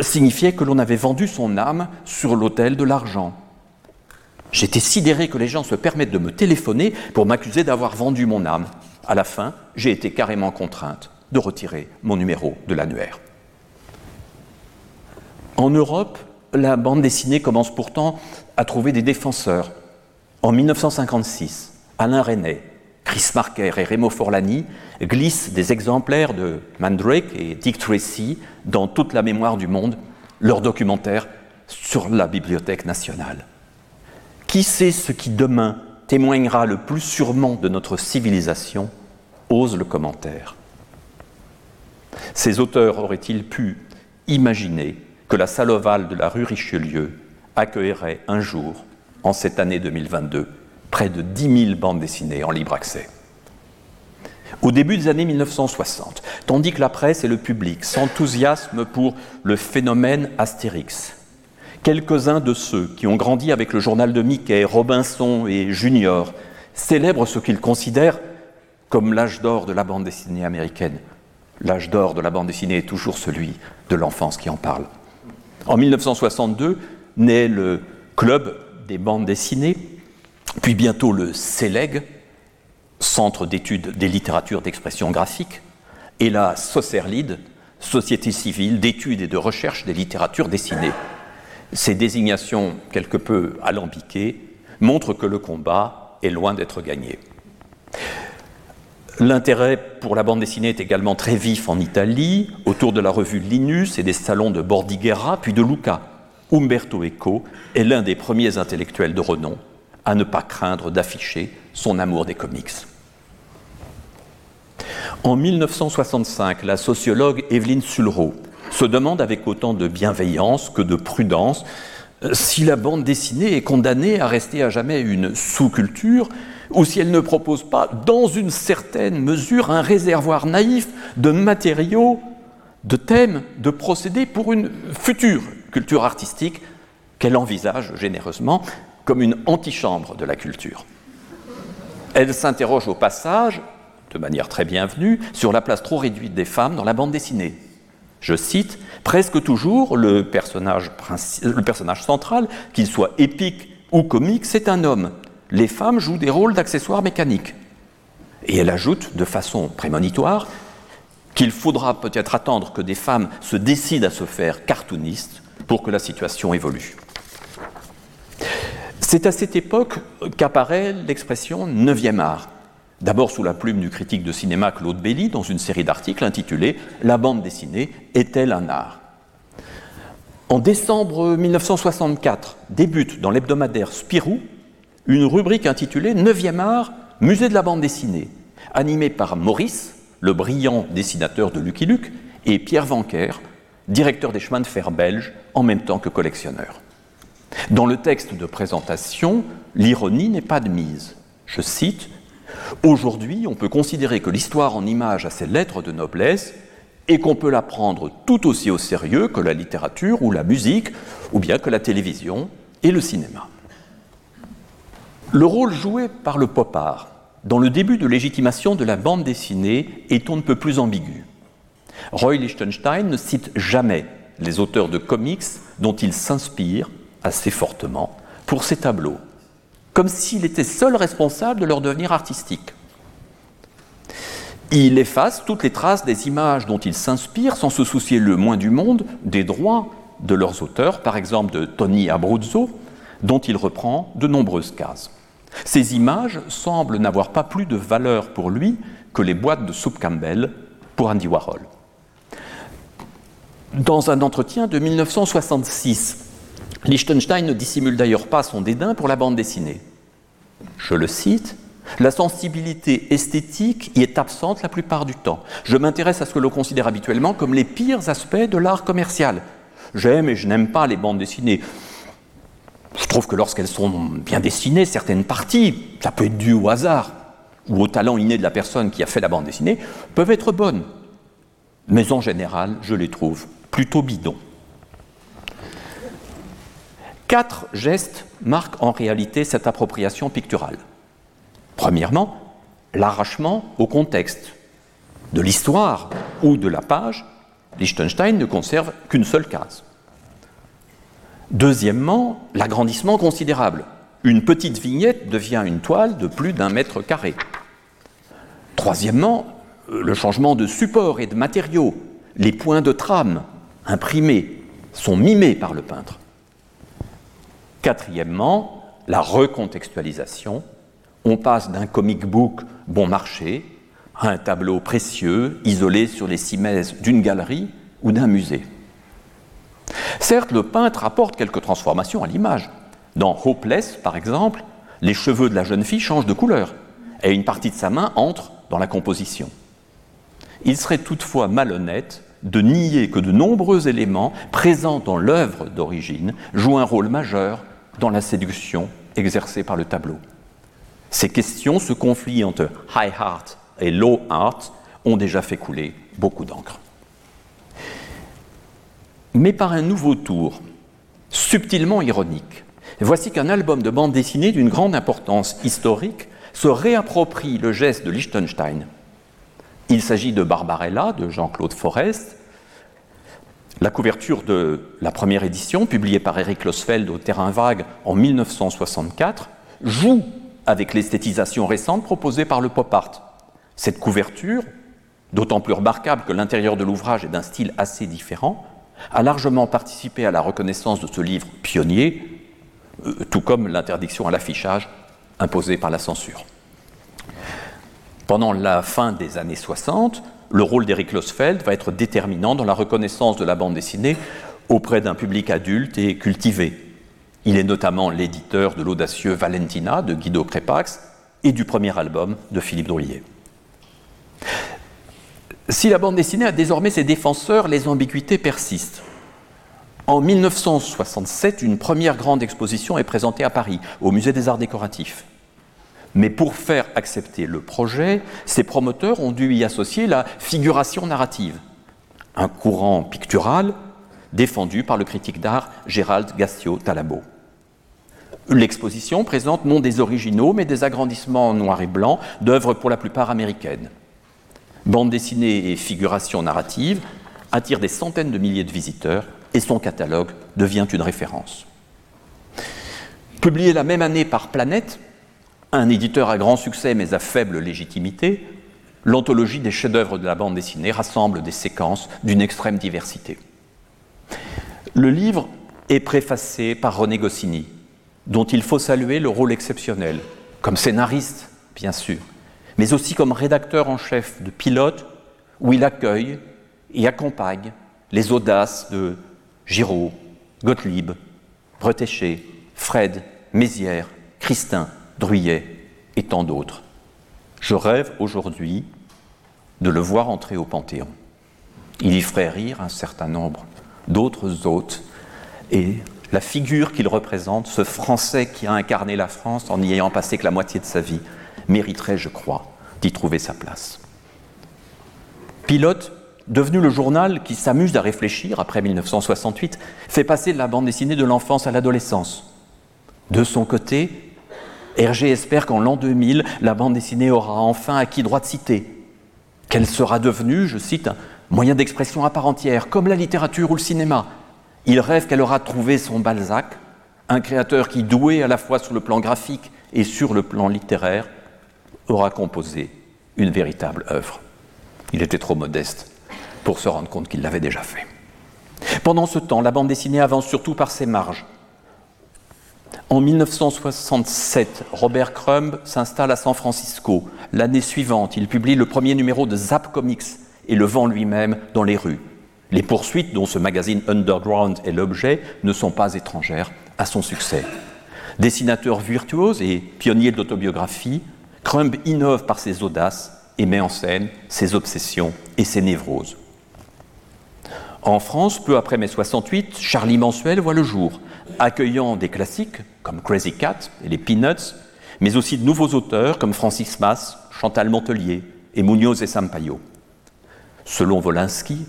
signifiait que l'on avait vendu son âme sur l'autel de l'argent. J'étais sidéré que les gens se permettent de me téléphoner pour m'accuser d'avoir vendu mon âme. À la fin, j'ai été carrément contrainte de retirer mon numéro de l'annuaire. En Europe, la bande dessinée commence pourtant à trouver des défenseurs. En 1956, Alain Resnais, Chris Marker et Remo Forlani glissent des exemplaires de Mandrake et Dick Tracy dans toute la mémoire du monde, leur documentaire sur la Bibliothèque nationale. Qui sait ce qui demain témoignera le plus sûrement de notre civilisation ose le commentaire. Ces auteurs auraient-ils pu imaginer que la salle ovale de la rue Richelieu accueillerait un jour, en cette année 2022, près de 10 000 bandes dessinées en libre accès? Au début des années 1960, tandis que la presse et le public s'enthousiasment pour le phénomène Astérix, quelques-uns de ceux qui ont grandi avec le journal de Mickey, Robinson et Junior célèbrent ce qu'ils considèrent comme l'âge d'or de la bande dessinée américaine. L'âge d'or de la bande dessinée est toujours celui de l'enfance qui en parle. En 1962 naît le Club des bandes dessinées, puis bientôt le CELEG, Centre d'études des littératures d'expression graphique, et la SOCERLID, Société civile d'études et de recherche des littératures dessinées. Ces désignations quelque peu alambiquées montrent que le combat est loin d'être gagné. L'intérêt pour la bande dessinée est également très vif en Italie, autour de la revue Linus et des salons de Bordighera, puis de Luca. Umberto Eco est l'un des premiers intellectuels de renom à ne pas craindre d'afficher son amour des comics. En 1965, la sociologue Evelyne Sulro se demande avec autant de bienveillance que de prudence euh, si la bande dessinée est condamnée à rester à jamais une sous-culture ou si elle ne propose pas, dans une certaine mesure, un réservoir naïf de matériaux, de thèmes, de procédés pour une future culture artistique qu'elle envisage généreusement comme une antichambre de la culture. Elle s'interroge au passage, de manière très bienvenue, sur la place trop réduite des femmes dans la bande dessinée. Je cite, presque toujours le personnage, central, qu'il soit épique ou comique, c'est un homme. Les femmes jouent des rôles d'accessoires mécaniques. Et elle ajoute de façon prémonitoire qu'il faudra peut-être attendre que des femmes se décident à se faire cartoonistes pour que la situation évolue. C'est à cette époque qu'apparaît l'expression neuvième art. D'abord sous la plume du critique de cinéma Claude Belly dans une série d'articles intitulée La bande dessinée est-elle un art? En décembre 1964 débute dans l'hebdomadaire Spirou une rubrique intitulée Neuvième art, musée de la bande dessinée, animée par Maurice, le brillant dessinateur de Lucky Luke, et Pierre Vanquer, directeur des chemins de fer belges, en même temps que collectionneur. Dans le texte de présentation, l'ironie n'est pas admise. Je cite Aujourd'hui, on peut considérer que l'histoire en image a ses lettres de noblesse et qu'on peut la prendre tout aussi au sérieux que la littérature ou la musique, ou bien que la télévision et le cinéma. Le rôle joué par le pop art dans le début de légitimation de la bande dessinée est on ne peut plus ambigu. Roy Lichtenstein ne cite jamais les auteurs de comics dont il s'inspire assez fortement pour ces tableaux, comme s'il était seul responsable de leur devenir artistique. Il efface toutes les traces des images dont il s'inspire sans se soucier le moins du monde des droits de leurs auteurs, par exemple de Tony Abruzzo, dont il reprend de nombreuses cases. Ces images semblent n'avoir pas plus de valeur pour lui que les boîtes de soupe Campbell pour Andy Warhol. Dans un entretien de 1966 Liechtenstein ne dissimule d'ailleurs pas son dédain pour la bande dessinée. Je le cite, la sensibilité esthétique y est absente la plupart du temps. Je m'intéresse à ce que l'on considère habituellement comme les pires aspects de l'art commercial. J'aime et je n'aime pas les bandes dessinées. Je trouve que lorsqu'elles sont bien dessinées, certaines parties, ça peut être dû au hasard ou au talent inné de la personne qui a fait la bande dessinée, peuvent être bonnes. Mais en général, je les trouve plutôt bidons. Quatre gestes marquent en réalité cette appropriation picturale. Premièrement, l'arrachement au contexte de l'histoire ou de la page. Liechtenstein ne conserve qu'une seule case. Deuxièmement, l'agrandissement considérable. Une petite vignette devient une toile de plus d'un mètre carré. Troisièmement, le changement de support et de matériaux. Les points de trame imprimés sont mimés par le peintre. Quatrièmement, la recontextualisation on passe d'un comic book bon marché à un tableau précieux isolé sur les cimaises d'une galerie ou d'un musée. Certes, le peintre apporte quelques transformations à l'image. Dans Hopeless, par exemple, les cheveux de la jeune fille changent de couleur et une partie de sa main entre dans la composition. Il serait toutefois malhonnête de nier que de nombreux éléments présents dans l'œuvre d'origine jouent un rôle majeur dans la séduction exercée par le tableau. Ces questions, ce conflit entre high art et low art, ont déjà fait couler beaucoup d'encre. Mais par un nouveau tour, subtilement ironique, voici qu'un album de bande dessinée d'une grande importance historique se réapproprie le geste de Liechtenstein. Il s'agit de Barbarella de Jean-Claude Forest. La couverture de la première édition, publiée par Eric Losfeld au Terrain Vague en 1964, joue avec l'esthétisation récente proposée par le pop art. Cette couverture, d'autant plus remarquable que l'intérieur de l'ouvrage est d'un style assez différent, a largement participé à la reconnaissance de ce livre pionnier, euh, tout comme l'interdiction à l'affichage imposée par la censure. Pendant la fin des années 60, le rôle d'Eric Losfeld va être déterminant dans la reconnaissance de la bande dessinée auprès d'un public adulte et cultivé. Il est notamment l'éditeur de l'audacieux Valentina de Guido Crépax et du premier album de Philippe Drouillet. Si la bande dessinée a désormais ses défenseurs, les ambiguïtés persistent. En 1967, une première grande exposition est présentée à Paris, au Musée des Arts Décoratifs. Mais pour faire accepter le projet, ses promoteurs ont dû y associer la figuration narrative, un courant pictural défendu par le critique d'art Gérald Gastio-Talabo. L'exposition présente non des originaux, mais des agrandissements en noir et blanc d'œuvres pour la plupart américaines. Bande dessinée et figuration narrative attirent des centaines de milliers de visiteurs et son catalogue devient une référence. Publié la même année par Planète, un éditeur à grand succès mais à faible légitimité, l'anthologie des chefs-d'œuvre de la bande dessinée rassemble des séquences d'une extrême diversité. Le livre est préfacé par René Goscinny, dont il faut saluer le rôle exceptionnel, comme scénariste, bien sûr, mais aussi comme rédacteur en chef de Pilote, où il accueille et accompagne les audaces de Giraud, Gottlieb, Bretéché, Fred, Mézières, Christin, Druyet et tant d'autres. Je rêve aujourd'hui de le voir entrer au Panthéon. Il y ferait rire un certain nombre d'autres hôtes, et la figure qu'il représente, ce Français qui a incarné la France en y ayant passé que la moitié de sa vie, mériterait, je crois, d'y trouver sa place. Pilote, devenu le journal qui s'amuse à réfléchir après 1968, fait passer la bande dessinée de l'enfance à l'adolescence. De son côté, Hergé espère qu'en l'an 2000, la bande dessinée aura enfin acquis droit de cité, qu'elle sera devenue, je cite, moyen d'expression à part entière, comme la littérature ou le cinéma. Il rêve qu'elle aura trouvé son Balzac, un créateur qui, doué à la fois sur le plan graphique et sur le plan littéraire, aura composé une véritable œuvre. Il était trop modeste pour se rendre compte qu'il l'avait déjà fait. Pendant ce temps, la bande dessinée avance surtout par ses marges. En 1967, Robert Crumb s'installe à San Francisco. L'année suivante, il publie le premier numéro de Zap Comics, et le vent lui-même dans les rues. Les poursuites dont ce magazine underground est l'objet ne sont pas étrangères à son succès. Dessinateur virtuose et pionnier de l'autobiographie, Crumb innove par ses audaces et met en scène ses obsessions et ses névroses. En France, peu après mai 68, Charlie Mensuel voit le jour, accueillant des classiques comme Crazy Cat et les Peanuts, mais aussi de nouveaux auteurs comme Francis Mass, Chantal Montelier et Munoz et Sampaio. Selon Wolinski,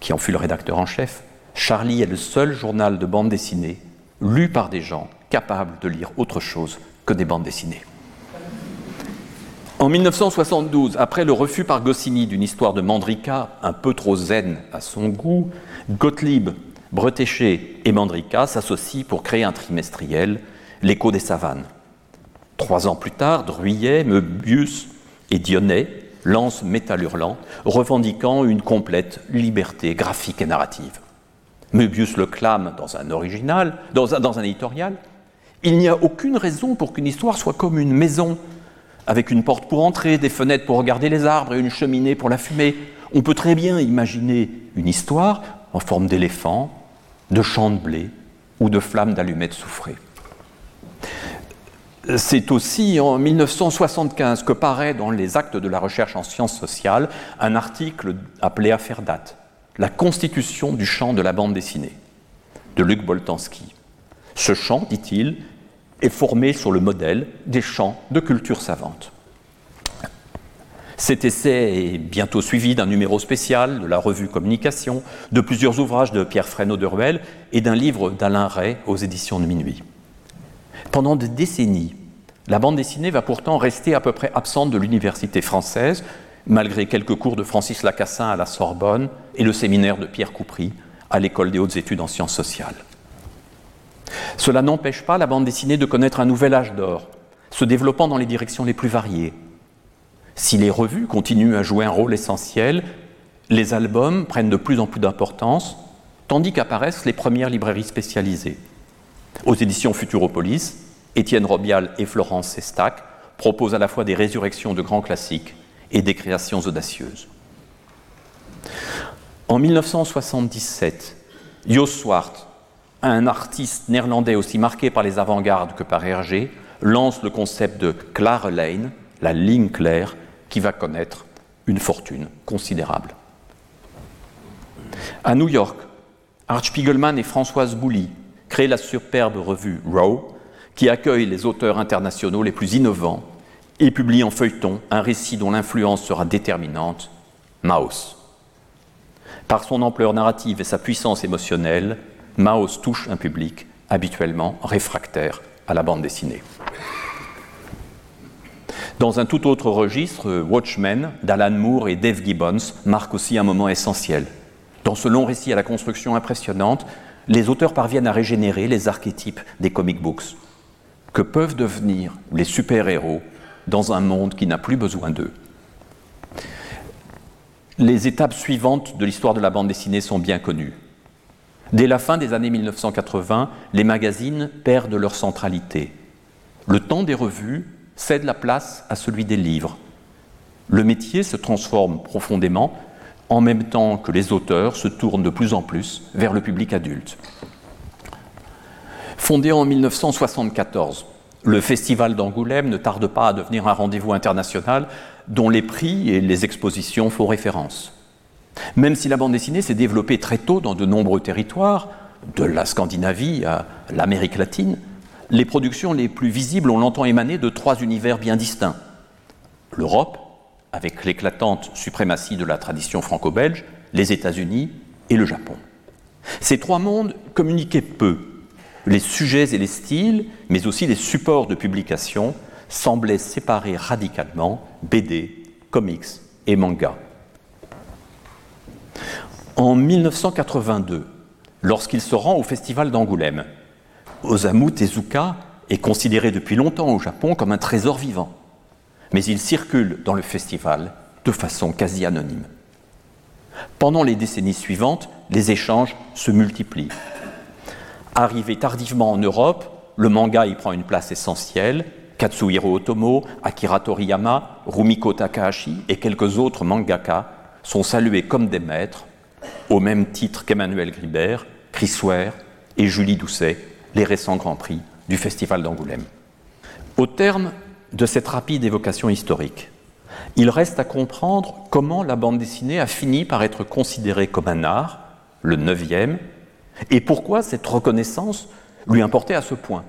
qui en fut le rédacteur en chef, Charlie est le seul journal de bande dessinée lu par des gens capables de lire autre chose que des bandes dessinées. En 1972, après le refus par Goscinny d'une histoire de Mandrika un peu trop zen à son goût, Gottlieb, Bretéché et Mandrika s'associent pour créer un trimestriel, L'écho des savanes. Trois ans plus tard, Druyet, Möbius et Dionnet lancent Métal Hurlant, revendiquant une complète liberté graphique et narrative. Möbius le clame dans un original, dans un éditorial. Il n'y a aucune raison pour qu'une histoire soit comme une maison avec une porte pour entrer, des fenêtres pour regarder les arbres et une cheminée pour la fumée. On peut très bien imaginer une histoire en forme d'éléphant, de champ de blé ou de flammes d'allumettes soufrées. C'est aussi en 1975 que paraît dans les actes de la recherche en sciences sociales un article appelé à faire date, La constitution du champ de la bande dessinée, de Luc Boltanski. Ce champ, dit-il, est formé sur le modèle des champs de culture savante. Cet essai est bientôt suivi d'un numéro spécial de la revue Communication, de plusieurs ouvrages de Pierre Fresneau de Ruel et d'un livre d'Alain Ray aux éditions de Minuit. Pendant des décennies, la bande dessinée va pourtant rester à peu près absente de l'université française, malgré quelques cours de Francis Lacassin à la Sorbonne et le séminaire de Pierre Coupry à l'École des hautes études en sciences sociales. Cela n'empêche pas la bande dessinée de connaître un nouvel âge d'or, se développant dans les directions les plus variées. Si les revues continuent à jouer un rôle essentiel, les albums prennent de plus en plus d'importance, tandis qu'apparaissent les premières librairies spécialisées. Aux éditions Futuropolis, Étienne Robial et Florence Sestac proposent à la fois des résurrections de grands classiques et des créations audacieuses. En 1977, Jos Swart un artiste néerlandais aussi marqué par les avant-gardes que par Hergé lance le concept de Klare Lane, la ligne claire, qui va connaître une fortune considérable. À New York, Art Spiegelman et Françoise Bouly créent la superbe revue Row, qui accueille les auteurs internationaux les plus innovants et publie en feuilleton un récit dont l'influence sera déterminante, Maus. Par son ampleur narrative et sa puissance émotionnelle, Maus touche un public habituellement réfractaire à la bande dessinée. Dans un tout autre registre, Watchmen d'Alan Moore et Dave Gibbons marque aussi un moment essentiel. Dans ce long récit à la construction impressionnante, les auteurs parviennent à régénérer les archétypes des comic books. Que peuvent devenir les super-héros dans un monde qui n'a plus besoin d'eux? Les étapes suivantes de l'histoire de la bande dessinée sont bien connues. Dès la fin des années 1980, les magazines perdent leur centralité. Le temps des revues cède la place à celui des livres. Le métier se transforme profondément en même temps que les auteurs se tournent de plus en plus vers le public adulte. Fondé en 1974, le Festival d'Angoulême ne tarde pas à devenir un rendez-vous international dont les prix et les expositions font référence. Même si la bande dessinée s'est développée très tôt dans de nombreux territoires, de la Scandinavie à l'Amérique latine, les productions les plus visibles ont longtemps émané de trois univers bien distincts. L'Europe, avec l'éclatante suprématie de la tradition franco-belge, les États-Unis et le Japon. Ces trois mondes communiquaient peu. Les sujets et les styles, mais aussi les supports de publication, semblaient séparer radicalement BD, comics et manga. En 1982, lorsqu'il se rend au festival d'Angoulême, Osamu Tezuka est considéré depuis longtemps au Japon comme un trésor vivant, mais il circule dans le festival de façon quasi anonyme. Pendant les décennies suivantes, les échanges se multiplient. Arrivé tardivement en Europe, le manga y prend une place essentielle. Katsuhiro Otomo, Akira Toriyama, Rumiko Takahashi et quelques autres mangaka sont salués comme des maîtres au même titre qu'Emmanuel Gribert, Chris Ware et Julie Doucet, les récents Grands Prix du Festival d'Angoulême. Au terme de cette rapide évocation historique, il reste à comprendre comment la bande dessinée a fini par être considérée comme un art, le neuvième, et pourquoi cette reconnaissance lui importait à ce point.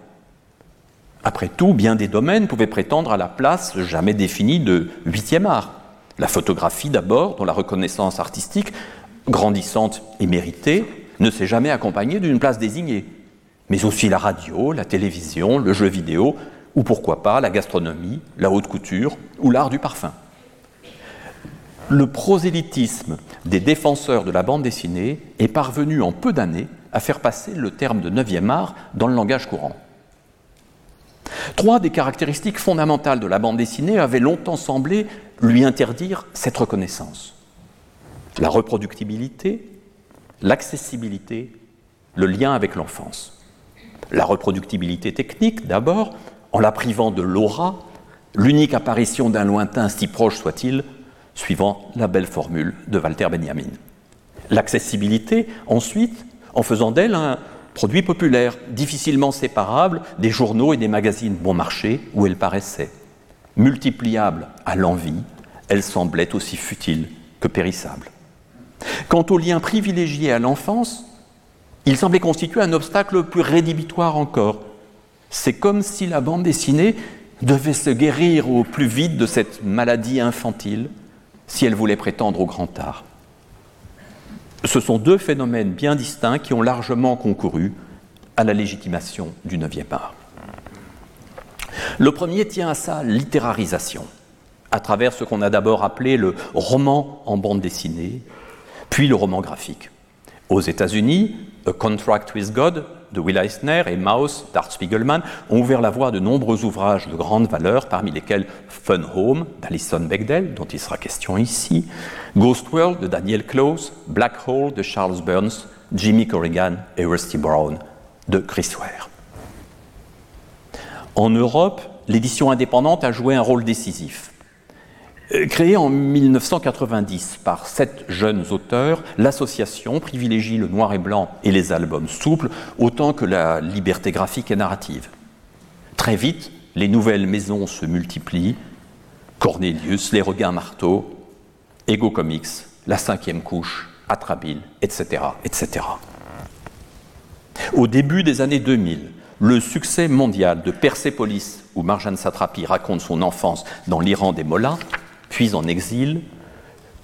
Après tout, bien des domaines pouvaient prétendre à la place jamais définie de huitième art. La photographie d'abord, dont la reconnaissance artistique, grandissante et méritée, ne s'est jamais accompagnée d'une place désignée. Mais aussi la radio, la télévision, le jeu vidéo, ou pourquoi pas la gastronomie, la haute couture ou l'art du parfum. Le prosélytisme des défenseurs de la bande dessinée est parvenu en peu d'années à faire passer le terme de neuvième art dans le langage courant. Trois des caractéristiques fondamentales de la bande dessinée avaient longtemps semblé lui interdire cette reconnaissance. La reproductibilité, l'accessibilité, le lien avec l'enfance. La reproductibilité technique, d'abord, en la privant de l'aura, l'unique apparition d'un lointain si proche soit-il, suivant la belle formule de Walter Benjamin. L'accessibilité, ensuite, en faisant d'elle un produit populaire, difficilement séparable des journaux et des magazines bon marché où elle paraissait. Multipliable à l'envie, elle semblait aussi futile que périssable. Quant au lien privilégié à l'enfance, il semblait constituer un obstacle plus rédhibitoire encore. C'est comme si la bande dessinée devait se guérir au plus vite de cette maladie infantile si elle voulait prétendre au grand art. Ce sont deux phénomènes bien distincts qui ont largement concouru à la légitimation du neuvième art. Le premier tient à sa littérarisation, à travers ce qu'on a d'abord appelé le roman en bande dessinée, puis le roman graphique. Aux États-Unis, A Contract with God de Will Eisner et Mouse d'Art Spiegelman ont ouvert la voie à de nombreux ouvrages de grande valeur, parmi lesquels Fun Home d'Alison Bechdel, dont il sera question ici, Ghost World de Daniel Close, Black Hole de Charles Burns, Jimmy Corrigan et Rusty Brown de Chris Ware. En Europe, l'édition indépendante a joué un rôle décisif. Euh, créée en 1990 par sept jeunes auteurs, l'association privilégie le noir et blanc et les albums souples autant que la liberté graphique et narrative. Très vite, les nouvelles maisons se multiplient. Cornelius, Les Regains Marteau, Ego Comics, La Cinquième Couche, Atrabile, etc., etc. Au début des années 2000, le succès mondial de Persepolis, où Marjane Satrapi raconte son enfance dans l'Iran des Mollahs, puis en exil,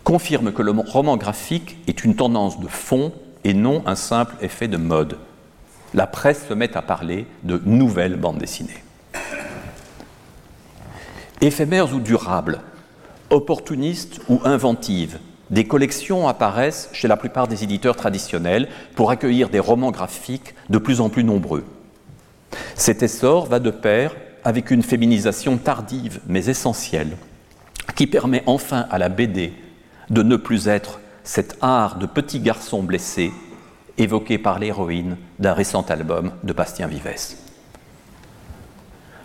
confirme que le roman graphique est une tendance de fond et non un simple effet de mode. La presse se met à parler de nouvelles bandes dessinées. Éphémères ou durables, opportunistes ou inventives, des collections apparaissent chez la plupart des éditeurs traditionnels pour accueillir des romans graphiques de plus en plus nombreux. Cet essor va de pair avec une féminisation tardive mais essentielle qui permet enfin à la BD de ne plus être cet art de petit garçon blessé évoqué par l'héroïne d'un récent album de Bastien Vives.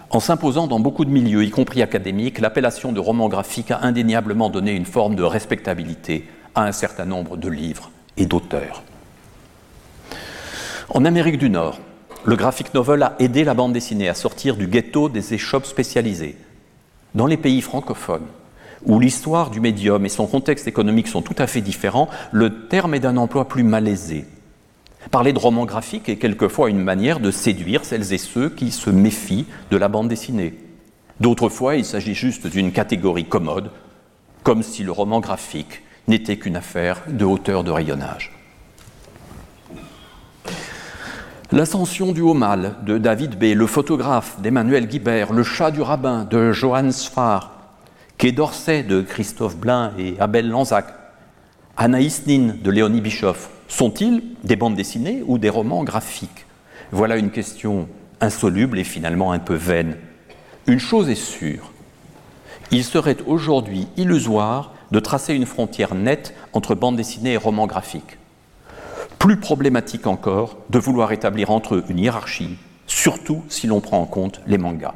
En s'imposant dans beaucoup de milieux, y compris académiques, l'appellation de roman graphique a indéniablement donné une forme de respectabilité à un certain nombre de livres et d'auteurs. En Amérique du Nord, le graphic novel a aidé la bande dessinée à sortir du ghetto des échoppes spécialisées. Dans les pays francophones, où l'histoire du médium et son contexte économique sont tout à fait différents, le terme est d'un emploi plus malaisé. Parler de roman graphique est quelquefois une manière de séduire celles et ceux qui se méfient de la bande dessinée. D'autres fois, il s'agit juste d'une catégorie commode, comme si le roman graphique n'était qu'une affaire de hauteur de rayonnage. L'ascension du haut mal de David B., le photographe d'Emmanuel Guibert, le chat du rabbin de Johannes Sfar, Quai d'Orsay de Christophe Blain et Abel Lanzac, Anaïs Nin de Léonie Bischoff, sont-ils des bandes dessinées ou des romans graphiques? Voilà une question insoluble et finalement un peu vaine. Une chose est sûre, il serait aujourd'hui illusoire de tracer une frontière nette entre bande dessinée et roman graphique. Plus problématique encore de vouloir établir entre eux une hiérarchie, surtout si l'on prend en compte les mangas.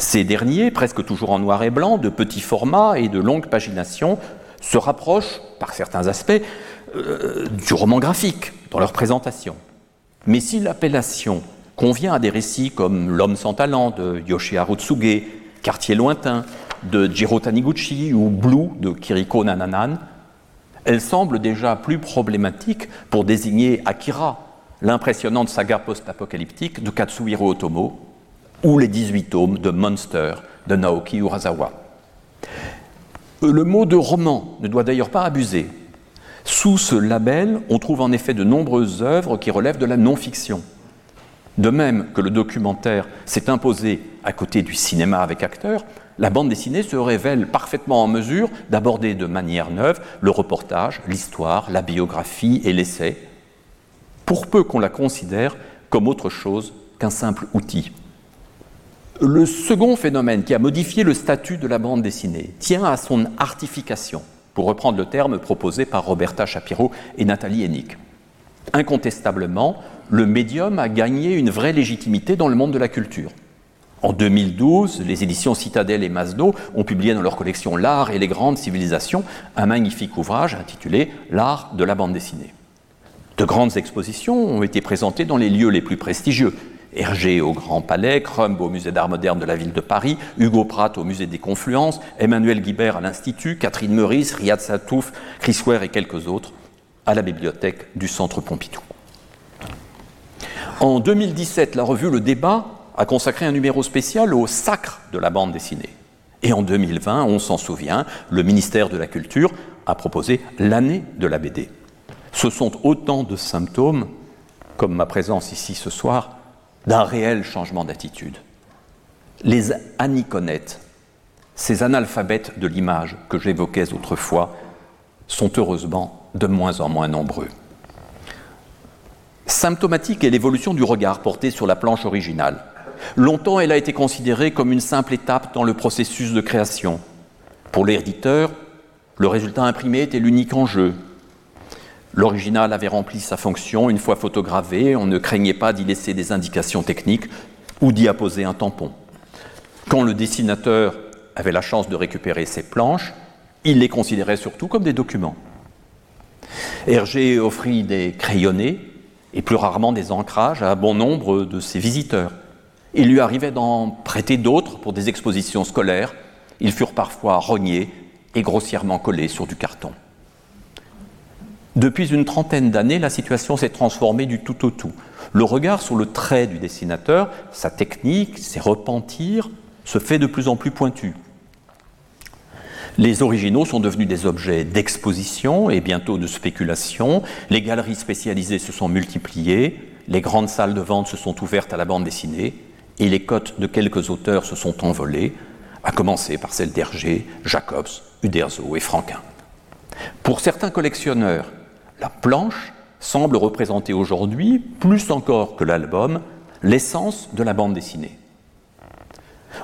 Ces derniers, presque toujours en noir et blanc, de petits formats et de longues paginations, se rapprochent, par certains aspects, euh, du roman graphique dans leur présentation. Mais si l'appellation convient à des récits comme L'homme sans talent de Yoshiharu Tsuge, Quartier lointain de Jiro Taniguchi ou Blue de Kiriko Nananan, elle semble déjà plus problématique pour désigner Akira, l'impressionnante saga post-apocalyptique de Katsuhiro Otomo, ou les 18 tomes de Monster de Naoki Urasawa. Le mot de roman ne doit d'ailleurs pas abuser. Sous ce label, on trouve en effet de nombreuses œuvres qui relèvent de la non-fiction. De même que le documentaire s'est imposé à côté du cinéma avec acteurs, la bande dessinée se révèle parfaitement en mesure d'aborder de manière neuve le reportage, l'histoire, la biographie et l'essai, pour peu qu'on la considère comme autre chose qu'un simple outil. Le second phénomène qui a modifié le statut de la bande dessinée tient à son artification, pour reprendre le terme proposé par Roberta Shapiro et Nathalie Hennig. Incontestablement, le médium a gagné une vraie légitimité dans le monde de la culture. En 2012, les éditions Citadel et Masno ont publié dans leur collection L'art et les grandes civilisations un magnifique ouvrage intitulé L'art de la bande dessinée. De grandes expositions ont été présentées dans les lieux les plus prestigieux. Hergé au Grand Palais, Crumb au Musée d'Art moderne de la ville de Paris, Hugo Pratt au Musée des Confluences, Emmanuel Guibert à l'Institut, Catherine Meurice, Riyad Satouf, Chris Ware et quelques autres à la bibliothèque du Centre Pompidou. En 2017, la revue Le Débat a consacré un numéro spécial au sacre de la bande dessinée. Et en 2020, on s'en souvient, le ministère de la Culture a proposé l'année de la BD. Ce sont autant de symptômes, comme ma présence ici ce soir, d'un réel changement d'attitude. Les aniconettes, ces analphabètes de l'image que j'évoquais autrefois, sont heureusement de moins en moins nombreux. Symptomatique est l'évolution du regard porté sur la planche originale. Longtemps, elle a été considérée comme une simple étape dans le processus de création. Pour l'éditeur, le résultat imprimé était l'unique enjeu. L'original avait rempli sa fonction une fois photogravé, on ne craignait pas d'y laisser des indications techniques ou d'y apposer un tampon. Quand le dessinateur avait la chance de récupérer ses planches, il les considérait surtout comme des documents. Hergé offrit des crayonnés, et plus rarement des ancrages à bon nombre de ses visiteurs. Il lui arrivait d'en prêter d'autres pour des expositions scolaires. Ils furent parfois rognés et grossièrement collés sur du carton. Depuis une trentaine d'années, la situation s'est transformée du tout au tout. Le regard sur le trait du dessinateur, sa technique, ses repentirs, se fait de plus en plus pointu. Les originaux sont devenus des objets d'exposition et bientôt de spéculation. Les galeries spécialisées se sont multipliées, les grandes salles de vente se sont ouvertes à la bande dessinée et les cotes de quelques auteurs se sont envolées, à commencer par celles d'Hergé, Jacobs, Uderzo et Franquin. Pour certains collectionneurs, la planche semble représenter aujourd'hui, plus encore que l'album, l'essence de la bande dessinée.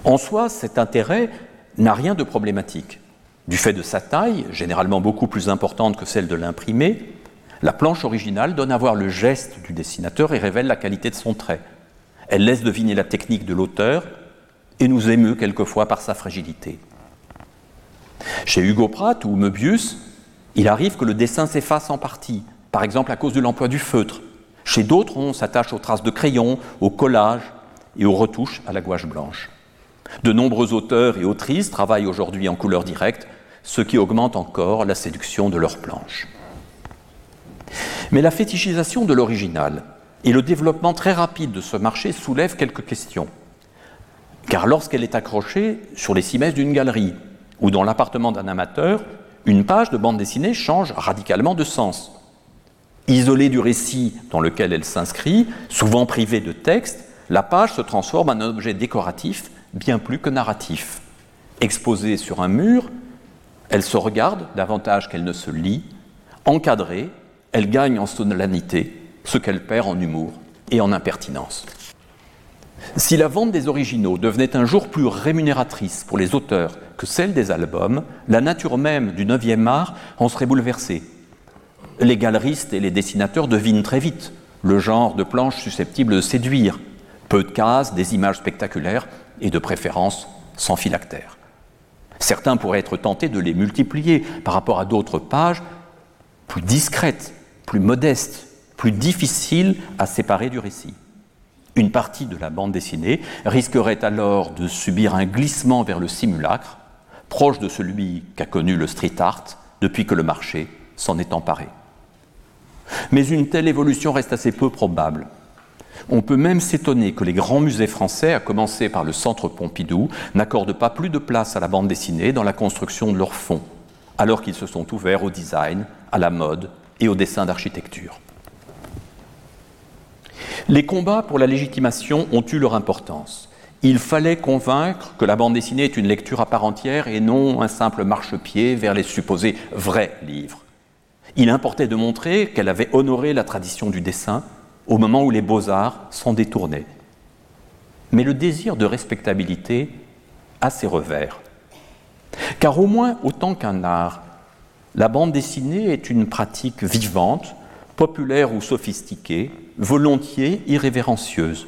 En soi, cet intérêt n'a rien de problématique. Du fait de sa taille, généralement beaucoup plus importante que celle de l'imprimé, la planche originale donne à voir le geste du dessinateur et révèle la qualité de son trait. Elle laisse deviner la technique de l'auteur et nous émeut quelquefois par sa fragilité. Chez Hugo Pratt ou Möbius, il arrive que le dessin s'efface en partie, par exemple à cause de l'emploi du feutre. Chez d'autres, on s'attache aux traces de crayon, au collage et aux retouches à la gouache blanche. De nombreux auteurs et autrices travaillent aujourd'hui en couleur directe ce qui augmente encore la séduction de leur planche. Mais la fétichisation de l'original et le développement très rapide de ce marché soulèvent quelques questions. Car lorsqu'elle est accrochée sur les cimaises d'une galerie ou dans l'appartement d'un amateur, une page de bande dessinée change radicalement de sens. Isolée du récit dans lequel elle s'inscrit, souvent privée de texte, la page se transforme en un objet décoratif bien plus que narratif. Exposée sur un mur, elle se regarde davantage qu'elle ne se lit. Encadrée, elle gagne en solennité ce qu'elle perd en humour et en impertinence. Si la vente des originaux devenait un jour plus rémunératrice pour les auteurs que celle des albums, la nature même du 9e art en serait bouleversée. Les galeristes et les dessinateurs devinent très vite le genre de planche susceptible de séduire. Peu de cases, des images spectaculaires et de préférence sans phylactère. Certains pourraient être tentés de les multiplier par rapport à d'autres pages plus discrètes, plus modestes, plus difficiles à séparer du récit. Une partie de la bande dessinée risquerait alors de subir un glissement vers le simulacre, proche de celui qu'a connu le street art depuis que le marché s'en est emparé. Mais une telle évolution reste assez peu probable. On peut même s'étonner que les grands musées français, à commencer par le Centre Pompidou, n'accordent pas plus de place à la bande dessinée dans la construction de leurs fonds, alors qu'ils se sont ouverts au design, à la mode et au dessin d'architecture. Les combats pour la légitimation ont eu leur importance. Il fallait convaincre que la bande dessinée est une lecture à part entière et non un simple marchepied vers les supposés vrais livres. Il importait de montrer qu'elle avait honoré la tradition du dessin au moment où les beaux-arts s'en détournaient. Mais le désir de respectabilité a ses revers. Car au moins autant qu'un art, la bande dessinée est une pratique vivante, populaire ou sophistiquée, volontiers irrévérencieuse.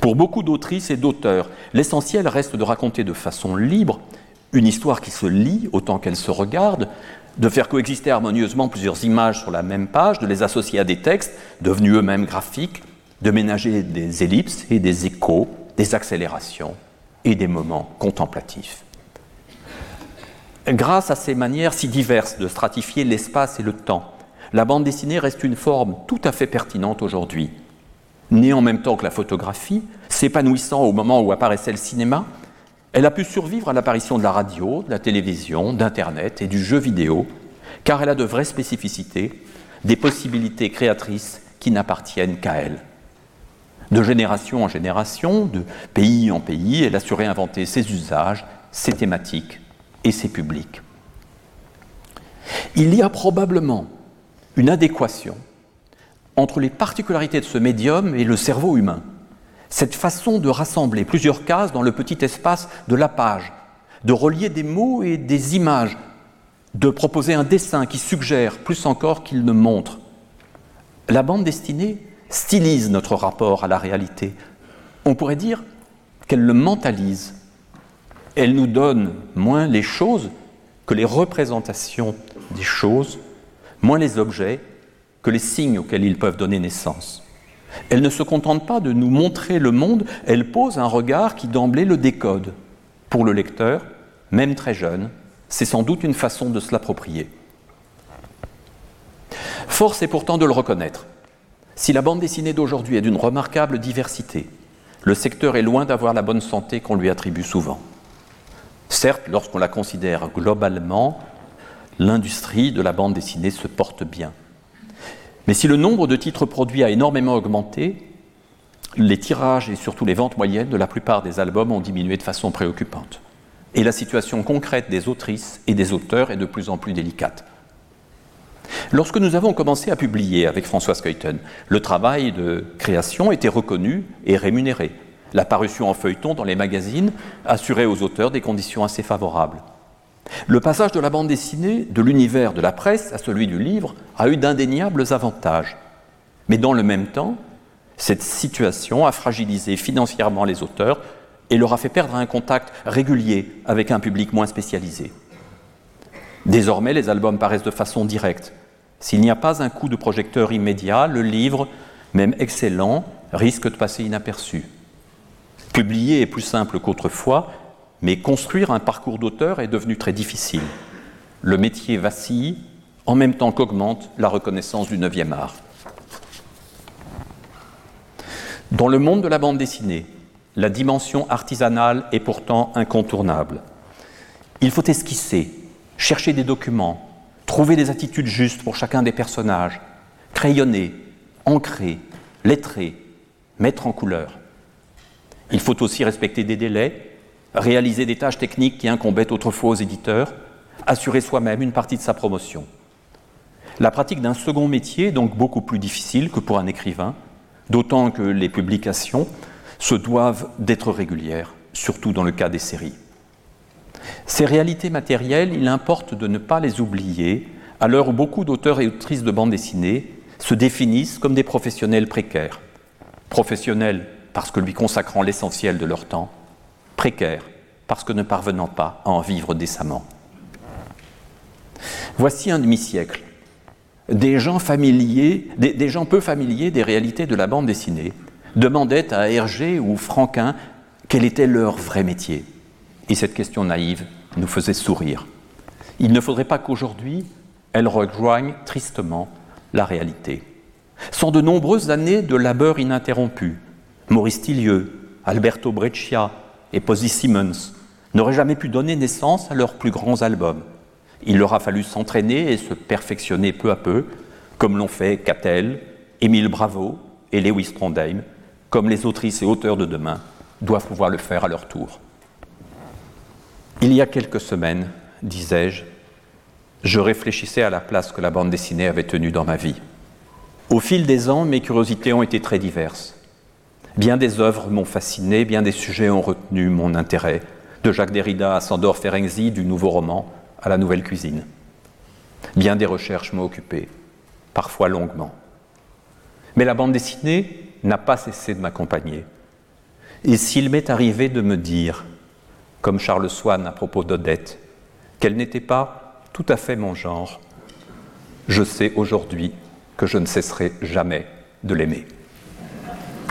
Pour beaucoup d'autrices et d'auteurs, l'essentiel reste de raconter de façon libre une histoire qui se lit autant qu'elle se regarde, de faire coexister harmonieusement plusieurs images sur la même page, de les associer à des textes devenus eux-mêmes graphiques, de ménager des ellipses et des échos, des accélérations et des moments contemplatifs. Grâce à ces manières si diverses de stratifier l'espace et le temps, la bande dessinée reste une forme tout à fait pertinente aujourd'hui. Née en même temps que la photographie, s'épanouissant au moment où apparaissait le cinéma, elle a pu survivre à l'apparition de la radio, de la télévision, d'Internet et du jeu vidéo, car elle a de vraies spécificités, des possibilités créatrices qui n'appartiennent qu'à elle. De génération en génération, de pays en pays, elle a su réinventer ses usages, ses thématiques et ses publics. Il y a probablement une adéquation entre les particularités de ce médium et le cerveau humain cette façon de rassembler plusieurs cases dans le petit espace de la page, de relier des mots et des images, de proposer un dessin qui suggère plus encore qu'il ne montre. La bande dessinée stylise notre rapport à la réalité. On pourrait dire qu'elle le mentalise. Elle nous donne moins les choses que les représentations des choses, moins les objets que les signes auxquels ils peuvent donner naissance. Elle ne se contente pas de nous montrer le monde, elle pose un regard qui d'emblée le décode. Pour le lecteur, même très jeune, c'est sans doute une façon de se l'approprier. Force est pourtant de le reconnaître. Si la bande dessinée d'aujourd'hui est d'une remarquable diversité, le secteur est loin d'avoir la bonne santé qu'on lui attribue souvent. Certes, lorsqu'on la considère globalement, l'industrie de la bande dessinée se porte bien. Mais si le nombre de titres produits a énormément augmenté, les tirages et surtout les ventes moyennes de la plupart des albums ont diminué de façon préoccupante. Et la situation concrète des autrices et des auteurs est de plus en plus délicate. Lorsque nous avons commencé à publier avec François Skeuten, le travail de création était reconnu et rémunéré. La parution en feuilleton dans les magazines assurait aux auteurs des conditions assez favorables. Le passage de la bande dessinée de l'univers de la presse à celui du livre a eu d'indéniables avantages. Mais dans le même temps, cette situation a fragilisé financièrement les auteurs et leur a fait perdre un contact régulier avec un public moins spécialisé. Désormais, les albums paraissent de façon directe. S'il n'y a pas un coup de projecteur immédiat, le livre, même excellent, risque de passer inaperçu. Publier est plus simple qu'autrefois, mais construire un parcours d'auteur est devenu très difficile. Le métier vacille en même temps qu'augmente la reconnaissance du 9e art. Dans le monde de la bande dessinée, la dimension artisanale est pourtant incontournable. Il faut esquisser, chercher des documents, trouver des attitudes justes pour chacun des personnages, crayonner, ancrer, lettrer, mettre en couleur. Il faut aussi respecter des délais, réaliser des tâches techniques qui incombaient autrefois aux éditeurs, assurer soi-même une partie de sa promotion. La pratique d'un second métier est donc beaucoup plus difficile que pour un écrivain, d'autant que les publications se doivent d'être régulières, surtout dans le cas des séries. Ces réalités matérielles, il importe de ne pas les oublier à l'heure où beaucoup d'auteurs et autrices de bande dessinée se définissent comme des professionnels précaires. Professionnels parce que lui consacrant l'essentiel de leur temps, précaire parce que ne parvenant pas à en vivre décemment. Voici un demi-siècle. Des gens familiers, des, gens peu familiers des réalités de la bande dessinée demandaient à Hergé ou Franquin quel était leur vrai métier. Et cette question naïve nous faisait sourire. Il ne faudrait pas qu'aujourd'hui, elle rejoigne tristement la réalité. Sont de nombreuses années de labeur ininterrompu. Maurice Tillieu, Alberto Breccia et Posy Simmons n'auraient jamais pu donner naissance à leurs plus grands albums. Il leur a fallu s'entraîner et se perfectionner peu à peu, comme l'ont fait Cattell, Émile Bravo et Lewis Trondheim, comme les autrices et auteurs de demain doivent pouvoir le faire à leur tour. Il y a quelques semaines, disais-je, je réfléchissais à la place que la bande dessinée avait tenue dans ma vie. Au fil des ans, mes curiosités ont été très diverses. Bien des œuvres m'ont fasciné, bien des sujets ont retenu mon intérêt, de Jacques Derrida à Sandor Ferenczi, du nouveau roman à la nouvelle cuisine. Bien des recherches m'ont occupé, parfois longuement. Mais la bande dessinée n'a pas cessé de m'accompagner. Et s'il m'est arrivé de me dire, comme Charles Swann à propos d'Odette, qu'elle n'était pas tout à fait mon genre, je sais aujourd'hui que je ne cesserai jamais de l'aimer.